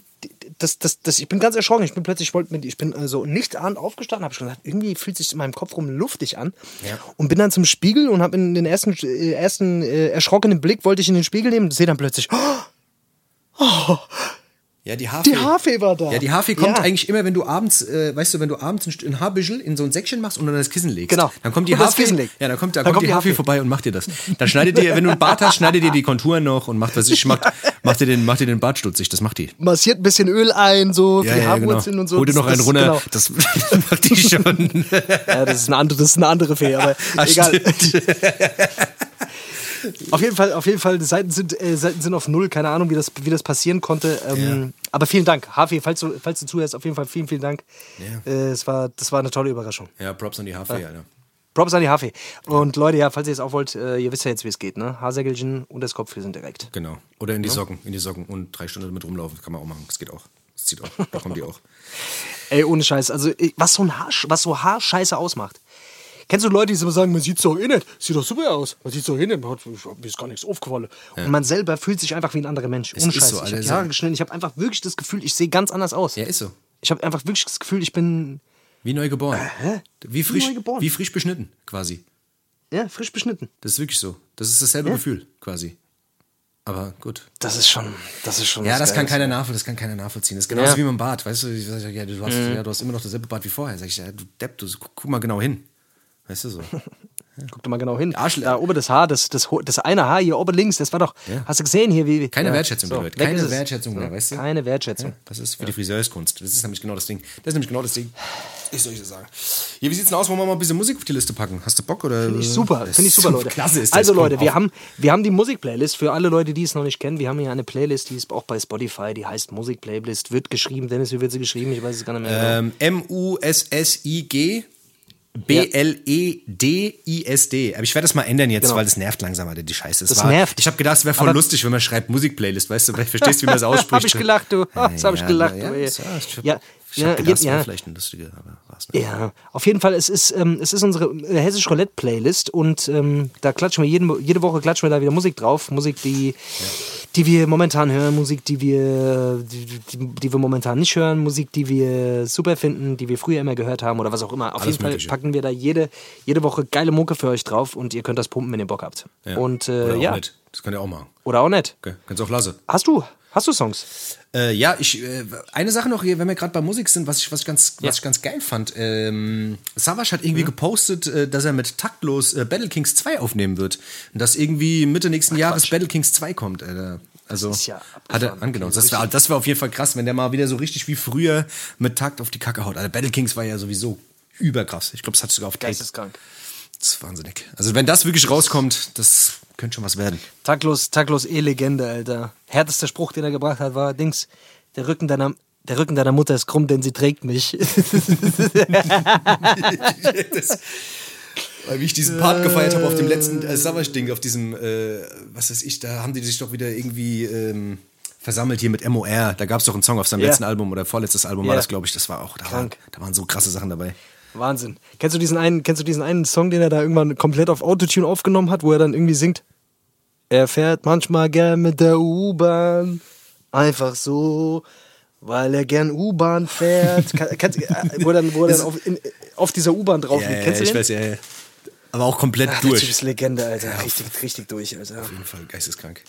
das, das, das, ich bin ganz erschrocken. Ich bin plötzlich, ich, wollte mit, ich bin also nicht ahnd aufgestanden, habe schon gesagt, irgendwie fühlt sich in meinem Kopf rum luftig an. Ja. Und bin dann zum Spiegel und habe in den ersten, äh, ersten äh, erschrockenen Blick, wollte ich in den Spiegel nehmen und sehe dann plötzlich, oh, Ja, die Haarfee. die Haarfee war da. Ja, die Haarfee kommt Ja. eigentlich immer, wenn du abends, äh, weißt du, wenn du abends ein, Haarbüschel in so ein Säckchen machst und dann das Kissen legst. Genau. Dann kommt die Und Haarfee. Legt. Ja, dann kommt, da Dann kommt die Haarfee vorbei und macht dir das. Dann schneidet dir, wenn du einen Bart hast, schneidet dir die Konturen noch und macht was ich, macht, macht dir den, macht dir den Bart stutzig. Das macht die. Massiert ein bisschen Öl ein, so für die Haarwurzeln und so. Hol dir noch einen das- runter. Genau. Das macht die schon. Ja, das ist eine andere, das ist eine andere Fee, aber Ah, egal. Auf jeden Fall, auf jeden Fall, Seiten sind, äh, Seiten sind auf null, keine Ahnung, wie das, wie das passieren konnte. Ähm, Aber vielen Dank, Hafi, falls du, falls du zuhörst, auf jeden Fall vielen, vielen Dank. Ja. Äh, es war, das war eine tolle Überraschung. Ja, Props an die Haarfee, Alter. Props an die Hafi. Und Leute, ja, falls ihr es auch wollt, äh, ihr wisst ja jetzt, wie es geht, ne? Haarsäckelchen und das Kopfkissen direkt. Genau. Oder in die Socken, in die Socken und drei Stunden damit rumlaufen. Kann man auch machen. Das geht auch. Das zieht auch. Da kommen die auch. Ey, ohne Scheiß. Also, was so, ein Haar, was so Haarscheiße ausmacht. Kennst du Leute, die immer sagen, man sieht doch eh nicht. Sieht doch super aus. Man sieht doch eh nicht. Man hat- Mir ist gar nichts aufgefallen. Und man selber fühlt sich einfach wie ein anderer Mensch. Ohne Scheiß. so, ich habe die. Haare geschnitten. Ich habe einfach wirklich das Gefühl, ich sehe ganz anders aus. Ja, ist so. Ich habe einfach wirklich das Gefühl, ich bin Wie neu geboren. Wie frisch, neu geboren. wie frisch beschnitten, quasi. ja, frisch beschnitten. Das ist wirklich so. Das ist dasselbe Gefühl, quasi. Aber gut. Das ist schon, das ist schon. Ja, das kann keiner nachvollziehen, das kann keiner nachvollziehen. Das ist genauso Ja. wie mit dem Bart, weißt du, ich sag, ja, du, hast, Mhm. ja, du hast immer noch dasselbe Bart wie vorher. Sag ich, ja, du Depp, du guck mal genau hin. Weißt du so. Guck doch mal genau hin. Arschle- Da oben das Haar, das, das, das eine Haar hier oben links, das war doch. Ja. Hast du gesehen hier, wie. Keine ja, Wertschätzung, so, Leute. Keine. Wertschätzung mehr, Ja, weißt du? Keine Wertschätzung. Das ist für die Friseurskunst. Das ist nämlich genau das Ding. Das ist nämlich genau das Ding. Ich soll ich das sagen. Hier, wie sieht's denn aus? Wollen wir mal ein bisschen Musik auf die Liste packen? Hast du Bock? Oder? Finde ich super, finde ich super, Leute. Klasse ist das. also Leute, wir auf. haben, wir haben die Musikplaylist für alle Leute, die es noch nicht kennen. Wir haben hier eine Playlist, die ist auch bei Spotify, die heißt Musikplaylist. Wird geschrieben, Dennis, wie wird sie geschrieben? Ich weiß es gar nicht mehr. Ähm, M-U-S-S-I-G B-L-E-D-I-S-D. Aber ich werde das mal ändern jetzt, Genau. weil das nervt langsam, Alter, die Scheiße. Das war, nervt. Ich habe gedacht, es wäre voll Aber- lustig, wenn man schreibt Musikplaylist, weißt du, weil verstehst du, wie man das ausspricht. Hab ich gelacht, du. Ah, das hab ich Ja, gelacht, Ja, du, ja, ey. ich Ja, ich ja, gedacht, es ja. wäre vielleicht ein lustiger, aber war's nicht. Ja, auf jeden Fall, es ist, ähm, es ist unsere äh, Hessisch Roulette Playlist und ähm, da klatschen wir jeden, jede Woche klatschen wir da wieder Musik drauf. Musik, die, die wir momentan hören, Musik, die wir, die, die, die wir momentan nicht hören, Musik, die wir super finden, die wir früher immer gehört haben oder was auch immer. Auf Alles jeden Fall Mögliche. packen wir da jede, jede Woche geile Mucke für euch drauf und ihr könnt das pumpen, wenn ihr Bock habt. Ja. Und äh, Oder auch ja, nicht. Das könnt ihr auch machen. oder auch nicht. Okay. Kannst auch lassen. Hast du, hast du Songs? Äh, ja, ich äh, eine Sache noch hier, wenn wir gerade bei Musik sind, was ich was ich ganz Ja. was ich ganz geil fand. Ähm, Savage hat irgendwie gepostet, äh, dass er mit taktlos äh, Battle Kings 2 aufnehmen wird und dass irgendwie Mitte nächsten Jahres Battle Kings 2 kommt. Alter. Also ja hat er angenommen. Das wäre das wär auf jeden Fall krass, wenn der mal wieder so richtig wie früher mit Takt auf die Kacke haut. Alter, Battle Kings war ja sowieso überkrass. Ich glaube, es hat sogar auf. Geisteskrank. Das ist wahnsinnig. Also wenn das wirklich rauskommt, das könnte schon was werden. Taglos, Taglos E-Legende, Alter. Härtester Spruch, den er gebracht hat, war, Dings, der Rücken deiner, der Rücken deiner Mutter ist krumm, denn sie trägt mich. das, weil wie ich diesen Part gefeiert habe auf dem letzten äh, Savage-Ding, auf diesem, äh, was weiß ich, da haben die sich doch wieder irgendwie ähm, versammelt hier mit MOR. Da gab es doch einen Song auf seinem Ja. letzten Album oder vorletztes Album war Ja. das, glaube ich. Das war auch, da, war, da waren so krasse Sachen dabei. Wahnsinn. Kennst du diesen einen, kennst du diesen einen Song, den er da irgendwann komplett auf Autotune aufgenommen hat, wo er dann irgendwie singt? Er fährt manchmal gern mit der U-Bahn, einfach so, weil er gern U-Bahn fährt. Kennst, äh, wo er dann, wo er dann auf, in, auf dieser U-Bahn drauf Ja, liegt. ja, Kennst du ich den? weiß, ja, ja. Aber auch komplett Ach, durch. ist Legende, Alter. Richtig, richtig durch, Alter. Auf jeden Fall geisteskrank.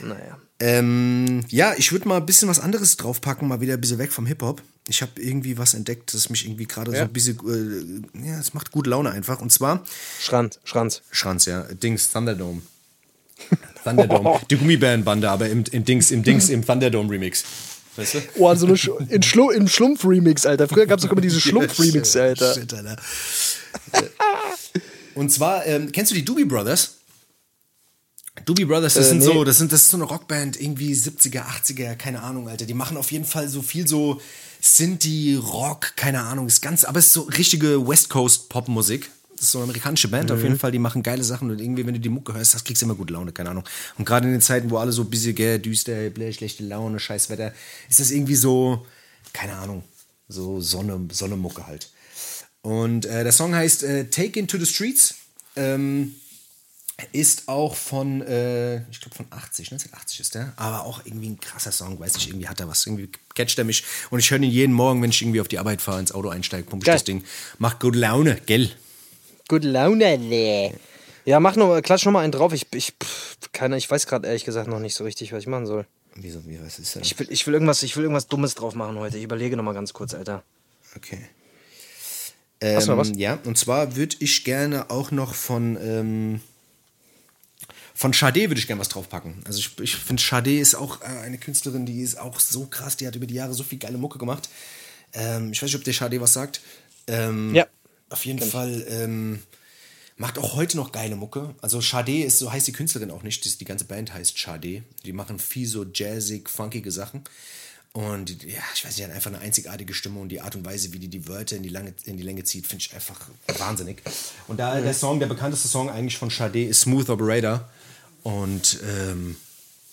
Naja. Ähm, ja, ich würde mal ein bisschen was anderes draufpacken, mal wieder ein bisschen weg vom Hip-Hop. Ich habe irgendwie was entdeckt, das mich irgendwie gerade so Ja. ein bisschen, äh, ja, es macht gute Laune einfach. Und zwar, Schranz, Schranz. Schranz, ja, Dings, Thunderdome. Thunderdome. Die Gummibärenbande, aber im, im Dings, im Dings, im Thunderdome Remix. Weißt du? Oh, an so eine Sch in Schlu im Schlumpf-Remix, Alter. Früher gab es doch immer diese Schlumpf-Remix, Alter. Shit, Alter. Und zwar, ähm, kennst du die Doobie Brothers? Doobie Brothers, das Äh, sind nee. so, das sind, das ist so eine Rockband, irgendwie 70er, 80er, keine Ahnung, Alter. Die machen auf jeden Fall so viel so Sinti, Rock, keine Ahnung, ist ganz, aber es ist so richtige West Coast Popmusik. Das ist so eine amerikanische Band auf jeden Fall, die machen geile Sachen und irgendwie, wenn du die Mucke hörst, das kriegst du immer gute Laune, keine Ahnung. Und gerade in den Zeiten, wo alle so bisschen gell, düster, blöd, schlechte Laune, scheiß Wetter, ist das irgendwie so, keine Ahnung, so Sonne, Sonnemucke halt. Und äh, der Song heißt äh, Take Into the Streets. Ähm, Ist auch von, äh, ich glaube von 80, 1980 ist der. Aber auch irgendwie ein krasser Song, weiß nicht, irgendwie hat er was. Irgendwie catcht er mich. Und ich höre ihn jeden Morgen, wenn ich irgendwie auf die Arbeit fahre, ins Auto einsteige, pumpe ich Geil. das Ding. Macht gute Laune, gell? Gute Laune, ne. Ja, mach noch, klatsch noch mal einen drauf. Ich, ich, pff, keine, ich weiß gerade ehrlich gesagt noch nicht so richtig, was ich machen soll. Wieso, wie, was ist denn? Ich will, ich will irgendwas, ich will irgendwas Dummes drauf machen heute. Ich überlege noch mal ganz kurz, Alter. Okay. Hast du noch was? Ähm, Ja, und zwar würde ich gerne auch noch von, ähm, von Sade würde ich gerne was draufpacken. Also ich, ich finde, Sade ist auch äh, eine Künstlerin, die ist auch so krass, die hat über die Jahre so viel geile Mucke gemacht. Ähm, ich weiß nicht, ob der Sade was sagt. Ähm, Ja. Auf jeden Fall ähm, macht auch heute noch geile Mucke. Also Sade ist, so heißt die Künstlerin auch nicht, das, die ganze Band heißt Sade. Die machen viel so jazzig, funkige Sachen. Und ja, ich weiß nicht, hat einfach eine einzigartige Stimme und die Art und Weise, wie die die Wörter in die, Lange, in die Länge zieht, finde ich einfach wahnsinnig. Und da der Song, der bekannteste Song eigentlich von Sade ist Smooth Operator. Und ähm,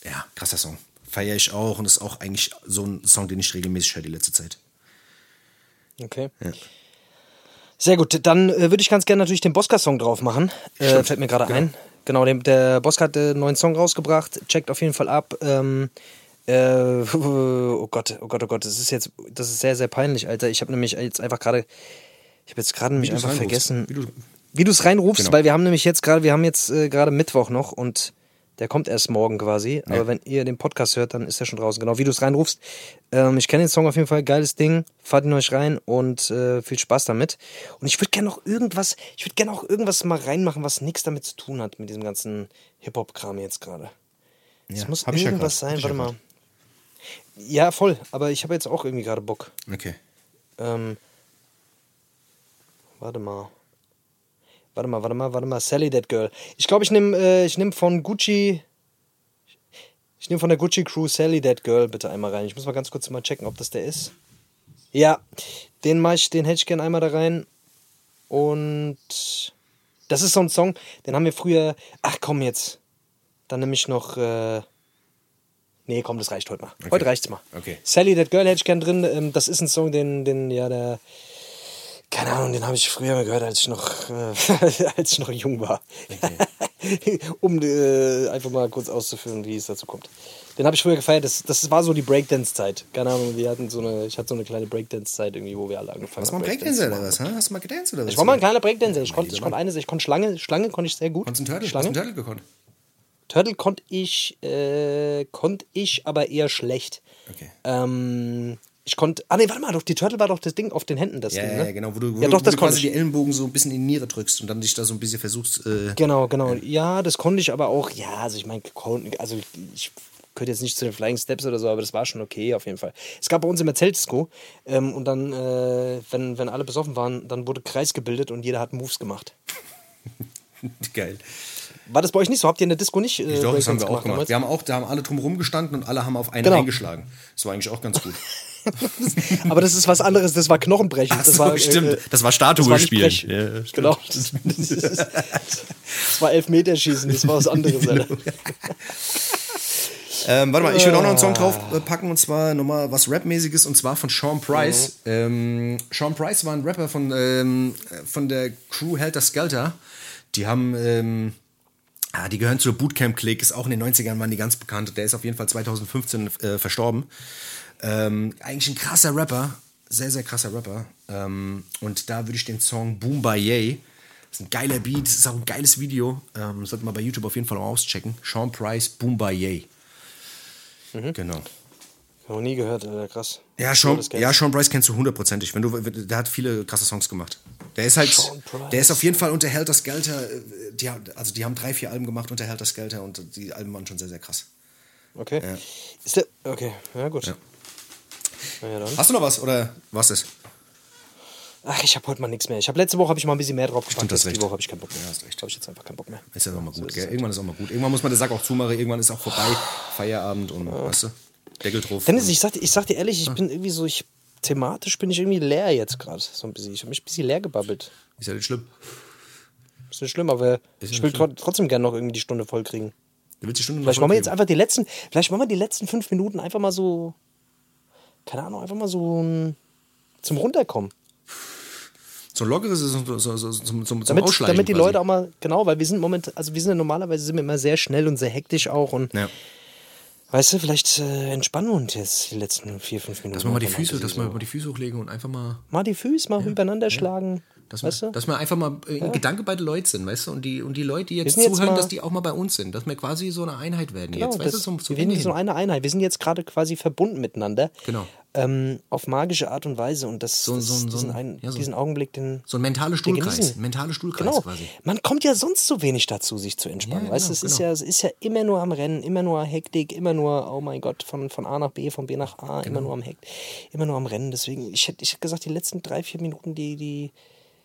ja, krasser Song. Feiere ich auch und ist auch eigentlich so ein Song, den ich regelmäßig höre die letzte Zeit. Okay. Sehr gut, dann äh, würde ich ganz gerne natürlich den Bosca-Song drauf machen. Äh, fällt mir gerade ein. Genau, dem, der Bosca hat äh, einen neuen Song rausgebracht. Checkt auf jeden Fall ab. Ähm, äh, oh Gott, oh Gott, oh Gott, das ist jetzt, das ist sehr, sehr peinlich, Alter. Ich habe nämlich jetzt einfach gerade, ich habe jetzt gerade nämlich einfach vergessen, Wie du- wie du es reinrufst, Genau. weil wir haben nämlich jetzt gerade, wir haben jetzt äh, gerade Mittwoch noch und der kommt erst morgen quasi. Aber Ja. wenn ihr den Podcast hört, dann ist er schon draußen. Genau, wie du es reinrufst. Ähm, ich kenne den Song auf jeden Fall, geiles Ding. Fahrt ihn euch rein und äh, viel Spaß damit. Und ich würde gerne noch irgendwas, ich würde gerne auch irgendwas mal reinmachen, was nichts damit zu tun hat, mit diesem ganzen Hip-Hop-Kram jetzt gerade. Es Ja, muss ja irgendwas. Hab sein, warte ja mal. Ja, voll, aber ich habe jetzt auch irgendwie gerade Bock. Okay. Ähm, warte mal. Warte mal, warte mal, warte mal. Sally That Girl. Ich glaube, ich nehme äh, ich nehm von Gucci. Ich nehme von der Gucci Crew Sally That Girl bitte einmal rein. Ich muss mal ganz kurz mal checken, ob das der ist. Ja, den mach ich, den hätte ich gern einmal da rein. Und das ist so ein Song, den haben wir früher. Ach komm jetzt. Dann nehme ich noch. Äh, nee, komm, das reicht heute mal. Heute reicht's mal. Okay. Sally That Girl hätte ich gern drin. Ähm, das ist ein Song, den, den ja der. Keine Ahnung, den habe ich früher mal gehört, als ich noch, äh, als ich noch jung war. um äh, einfach mal kurz auszuführen, wie es dazu kommt. Den habe ich früher gefeiert. Das, das war so die Breakdance-Zeit. Keine Ahnung, wir hatten so eine, ich hatte so eine kleine Breakdance-Zeit irgendwie, wo wir alle angefangen Hast du mal haben. Breakdancer zu oder was? Hast du mal gedanced oder was? Ich war mal ein kleiner Breakdancer. Ich konnte, ich konnte eines, ich konnte Schlange, Schlange konnte ich sehr gut. Konntest du einen Turtle? Schlange? Hast du einen Turtle gekonnt? Turtle konnte ich, äh, konnte ich aber eher schlecht. Okay. Ähm, ich konnte, ah nee, warte mal, doch, die Turtle war doch das Ding auf den Händen, das Ja, Ding, ja, ne? ja, genau, wo du, wo ja, doch, wo das du quasi ich. die Ellenbogen so ein bisschen in die Niere drückst und dann dich da so ein bisschen versuchst. Äh, Genau, genau. Ja, das konnte ich aber auch, ja, also ich meine, also ich gehört jetzt nicht zu den Flying Steps oder so, aber das war schon okay auf jeden Fall. Es gab bei uns immer Zeltdisco ähm, und dann, äh, wenn, wenn alle besoffen waren, dann wurde Kreis gebildet und jeder hat Moves gemacht. geil. War das bei euch nicht so? Habt ihr in der Disco nicht? Äh, Doch, das haben wir auch gemacht. damals? Wir haben auch, da haben alle drum rumgestanden und alle haben auf einen Genau. eingeschlagen. Das war eigentlich auch ganz gut. aber das ist was anderes, das war Knochenbrechen. Das so, war, äh, stimmt. Das war Statue das war nicht spielen. Ja, genau. Das, das, ist, das war Elfmeterschießen, das war was anderes. Alter. Ähm, warte mal, ich würde auch noch einen Song drauf äh, und zwar nochmal was Rap-mäßiges und zwar von Sean Price. Ähm, Sean Price war ein Rapper von, ähm, äh, von der Crew Helter Skelter. Die haben, ähm, ah, die gehören zur Bootcamp-Clique, ist auch in den 90ern waren die ganz bekannt. Der ist auf jeden Fall 2015 äh, verstorben. Ähm, eigentlich ein krasser Rapper, sehr, sehr krasser Rapper. Ähm, und da würde ich den Song Boom by Yay. Das ist ein geiler Beat, das ist auch ein geiles Video. Ähm, sollte man bei YouTube auf jeden Fall auch auschecken. Sean Price, Boom by Yay. Genau. Noch nie gehört, Alter, krass. Ja, Sean, ja, Sean Price kennst du hundertprozentig. Wenn du, der hat viele krasse Songs gemacht. Der ist halt, der ist auf jeden Fall unter Helter Skelter. äh, Die, also die haben drei, vier Alben gemacht unter Helter Skelter und die Alben waren schon sehr, sehr krass. Okay. Ist der. Okay, ja, gut. Ja. Ja. Hast du noch was oder was ist? Ach, ich habe heute mal nichts mehr. Ich habe letzte Woche habe ich mal ein bisschen mehr drauf gepackt. Stimmt, recht. Die Woche habe ich keinen Bock mehr. Ja, hast recht. Habe ich jetzt einfach keinen Bock mehr. Ist ja auch mal gut, ist gell? es. Irgendwann ist auch mal gut. Irgendwann muss man den Sack auch zumachen, irgendwann ist auch vorbei. Feierabend und, weißt du, Deckel drauf. Dennis, ich sag, dir- ich sag dir ehrlich, ich bin irgendwie so, ich thematisch bin ich irgendwie leer jetzt gerade. So ein bisschen. Ich habe mich ein bisschen leer gebabbelt. ist ja nicht schlimm. Ist nicht schlimm, aber Ist ich nicht will schlimm. tro trotzdem gerne noch irgendwie die Stunde voll kriegen. Du willst die Stunde Vielleicht machen wir jetzt einfach die letzten, vielleicht machen wir die letzten fünf Minuten einfach mal so, keine Ahnung, einfach mal so ein, zum Runterkommen. So ein lockeres, so, so, so, so, zum, zum damit, Ausschleichen damit die quasi. Leute auch mal, genau, weil wir sind momentan, also wir sind ja normalerweise sind wir immer sehr schnell und sehr hektisch auch und Ja. weißt du, vielleicht äh, entspannen wir uns jetzt die letzten vier, fünf Minuten. Dass wir mal die Füße, dass wir mal die Füße hochlegen und einfach mal mal die Füße mal übereinander schlagen. Dass, weißt wir, du? dass wir einfach mal äh, in Gedanke bei den Leuten sind, weißt du? Und die, und die Leute, die jetzt jetzt zuhören, mal- dass die auch mal bei uns sind. Dass wir quasi so eine Einheit werden Genau, jetzt. Weißt du, das, zum, zum wir sind so eine Einheit. Wir sind jetzt gerade quasi verbunden miteinander. Genau. Ähm, auf magische Art und Weise. Und das, So- das, so so diesen, ein- ja, so- diesen Augenblick, den. So ein mentaler Stuhlkreis. Mentale Stuhlkreis Genau. quasi. Man kommt ja sonst so wenig dazu, sich zu entspannen. Ja, weißt du, genau, es ist genau. ja, es ist ja immer nur am Rennen, immer nur Hektik, immer nur, oh mein Gott, von, von A nach B, von B nach A, Genau. immer nur am Heck, immer nur am Rennen. Deswegen, ich hätte ich gesagt, die letzten drei, vier Minuten, die, die.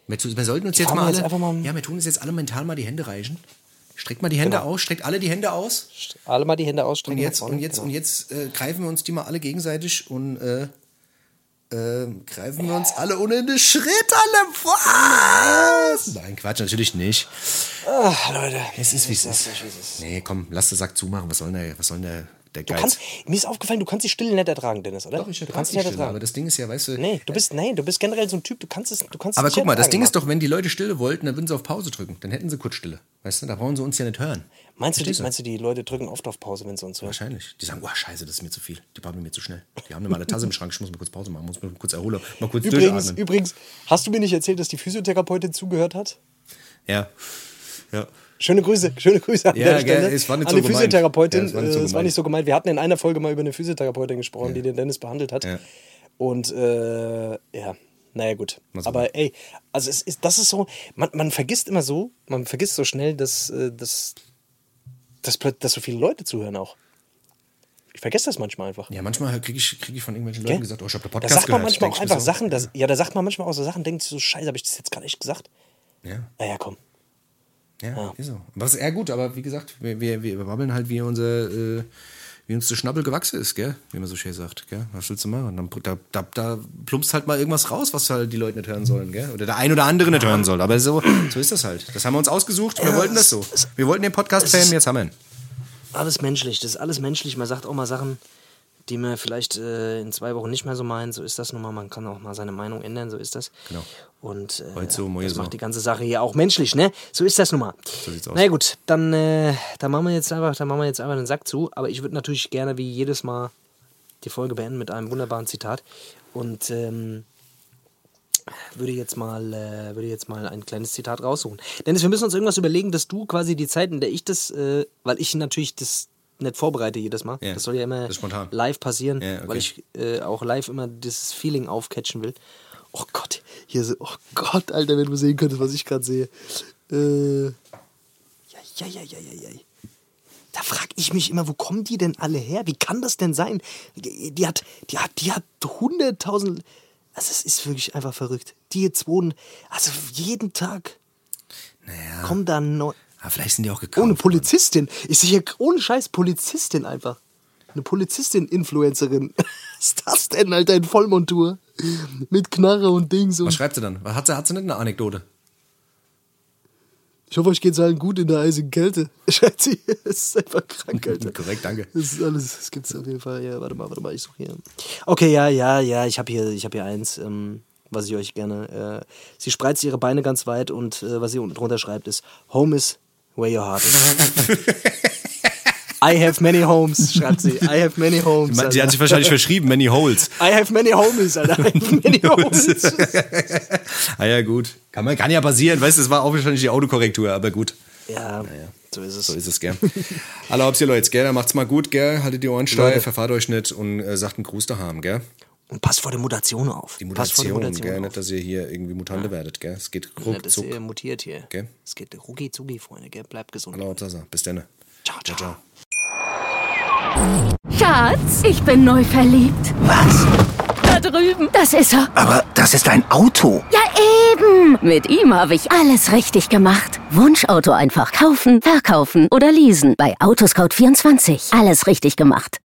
Wir, wir sollten uns jetzt Fahren mal alle, jetzt mal- ja, wir tun uns jetzt alle mental mal die Hände reichen. Streckt mal die Hände Genau. aus, streckt alle die Hände aus. Alle mal die Hände Und ausstrecken. jetzt, und jetzt, Genau. und jetzt äh, greifen wir uns die mal alle gegenseitig und äh, äh, greifen wir uns alle ohne einen Schritt alle was? Nein, Quatsch, natürlich nicht. Ach, Leute. Es ist wie es ist. das ist, wie es ist. Nee, komm, lass den Sack zumachen. Was soll denn der, was soll denn der, der Du Geiz? kannst, mir ist aufgefallen, du kannst die Stille nicht ertragen, Dennis, oder? Doch, ich du kannst die nicht Stille, aber ertragen. das Ding ist ja, weißt du. Nee, du bist, nee, du bist generell so ein Typ, du kannst es, du kannst Aber es guck mal, das ertragen, Ding ist Mann. doch, wenn die Leute Stille wollten, dann würden sie auf Pause drücken. Dann hätten sie kurz Stille. Weißt du, da brauchen sie uns ja nicht hören. Meinst du, die, meinst du, die Leute drücken oft auf Pause, wenn sie uns hören? Wahrscheinlich. Die sagen, oh scheiße, das ist mir zu viel. Die babbeln mir zu schnell. Die haben immer eine Tasse im Schrank, ich muss mal kurz Pause machen, muss mal kurz erholen, mal kurz Übrigens, durchatmen. übrigens, hast du mir nicht erzählt, dass die Physiotherapeutin zugehört hat? Ja. Ja. Schöne Grüße, schöne Grüße an Ja, der gell, Stelle. es war nicht an so die gemeint. Physiotherapeutin. Ja, es war nicht so äh, war gemeint. nicht so gemeint. Wir hatten in einer Folge mal über eine Physiotherapeutin gesprochen, die den Dennis behandelt hat. Ja. Und äh, ja, naja gut. Aber ey, also es ist, das ist so, man, man vergisst immer so, man vergisst so schnell, dass, äh, dass, dass, dass so viele Leute zuhören auch. Ich vergesse das manchmal einfach. Ja, manchmal kriege ich, krieg ich von irgendwelchen Gell? Leuten gesagt, oh, ich habe den da Podcast sagt man gehört. manchmal auch einfach so, Sachen, dass, ja, da sagt man manchmal auch so Sachen, denkt sich so, scheiße, habe ich das jetzt gerade echt gesagt? Ja, Naja, komm. Ja, ist so. Was, ja gut, aber wie gesagt, wir, wir, wir babbeln halt, wie unser, äh, wie uns der Schnabel gewachsen ist, gell? Wie man so schön sagt, gell? Was willst du machen? Dann, da, da, da plumpst halt mal irgendwas raus, was halt die Leute nicht hören sollen, gell? Oder der ein oder andere nicht hören soll. Aber so, so ist das halt. Das haben wir uns ausgesucht, wir Ja, wollten das so. Wir wollten den Podcast fame, jetzt haben wir ihn. Alles menschlich, das ist alles menschlich. Man sagt auch mal Sachen, die man vielleicht äh, in zwei Wochen nicht mehr so meint. So ist das nun mal. Man kann auch mal seine Meinung ändern, so ist das. Genau. Und äh, Heute so, das macht die ganze Sache hier auch menschlich, ne? So ist das nun mal. So sieht's aus. Na gut, dann, äh, dann machen wir jetzt einfach, dann machen wir jetzt einfach den Sack zu. Aber ich würde natürlich gerne wie jedes Mal die Folge beenden mit einem wunderbaren Zitat. Und ähm, würde jetzt mal äh, würde jetzt mal ein kleines Zitat raussuchen. Dennis, wir müssen uns irgendwas überlegen, dass du quasi die Zeit, in der ich das, äh, weil ich natürlich das nicht vorbereite jedes Mal. Ja, das soll ja immer live passieren, Ja, okay. weil ich äh, auch live immer dieses Feeling aufcatchen will. Oh Gott, hier so, oh Gott, Alter, wenn du sehen könntest, was ich gerade sehe. Äh, ja, ja, ja, ja, ja. Da frag ich mich immer, wo kommen die denn alle her? Wie kann das denn sein? Die die hat, die hat, die hat hunderttausend. Also es ist wirklich einfach verrückt. Die jetzt wohnen, also jeden Tag Naja. kommen da neu. Ah, vielleicht sind die auch gekauft. Ohne Polizistin. Ich sehe hier ohne Scheiß Polizistin einfach. Eine Polizistin-Influencerin. Was ist das denn, Alter, in Vollmontur? Mit Knarre und Dings. Was Und schreibt sie dann? Hat sie, hat sie nicht eine Anekdote? ich hoffe, euch geht's allen gut in der eisigen Kälte. Schreibt sie. Es ist einfach krank, Alter. Korrekt, danke. Das ist alles, das gibt's auf jeden Fall. Ja, warte mal, warte mal, ich suche hier. Okay, ja, ja, ja, ich habe hier, ich habe hier eins, ähm, was ich euch gerne. Äh, sie spreizt ihre Beine ganz weit und äh, was sie unten drunter schreibt ist: Home is where your heart is. I have many homes, schreibt sie. I have many homes. Sie Alter. hat sich wahrscheinlich verschrieben, Many Holes. I have many homies, Alter. I have many homies. Ah ja, gut. Kann, man, kann ja passieren, weißt du, das war auch wahrscheinlich die Autokorrektur, aber gut. ja, so ist es. So ist es, gell. Alle habt ihr Leute, gell, dann macht's mal gut, gell, haltet die Ohren steif, verfahrt euch nicht und äh, sagt einen Gruß daheim, gell. Und passt vor der Mutation auf. Die vor der Mutation, Mutation gell, auf. nicht, dass ihr hier irgendwie Mutante werdet, gell. Es geht Ja, das ruckzuck. ist mutiert hier. Gell? Es geht rucki zucki, Freunde, gell? Bleibt gesund. Hallo, Hauptsache. Bis dann. Ciao, ciao. ciao. Schatz, ich bin neu verliebt. Was? Da drüben. Das ist er. Aber das ist ein Auto. Ja, eben. Mit ihm habe ich alles richtig gemacht. Wunschauto einfach kaufen, verkaufen oder leasen. Bei Autoscout24. Alles richtig gemacht.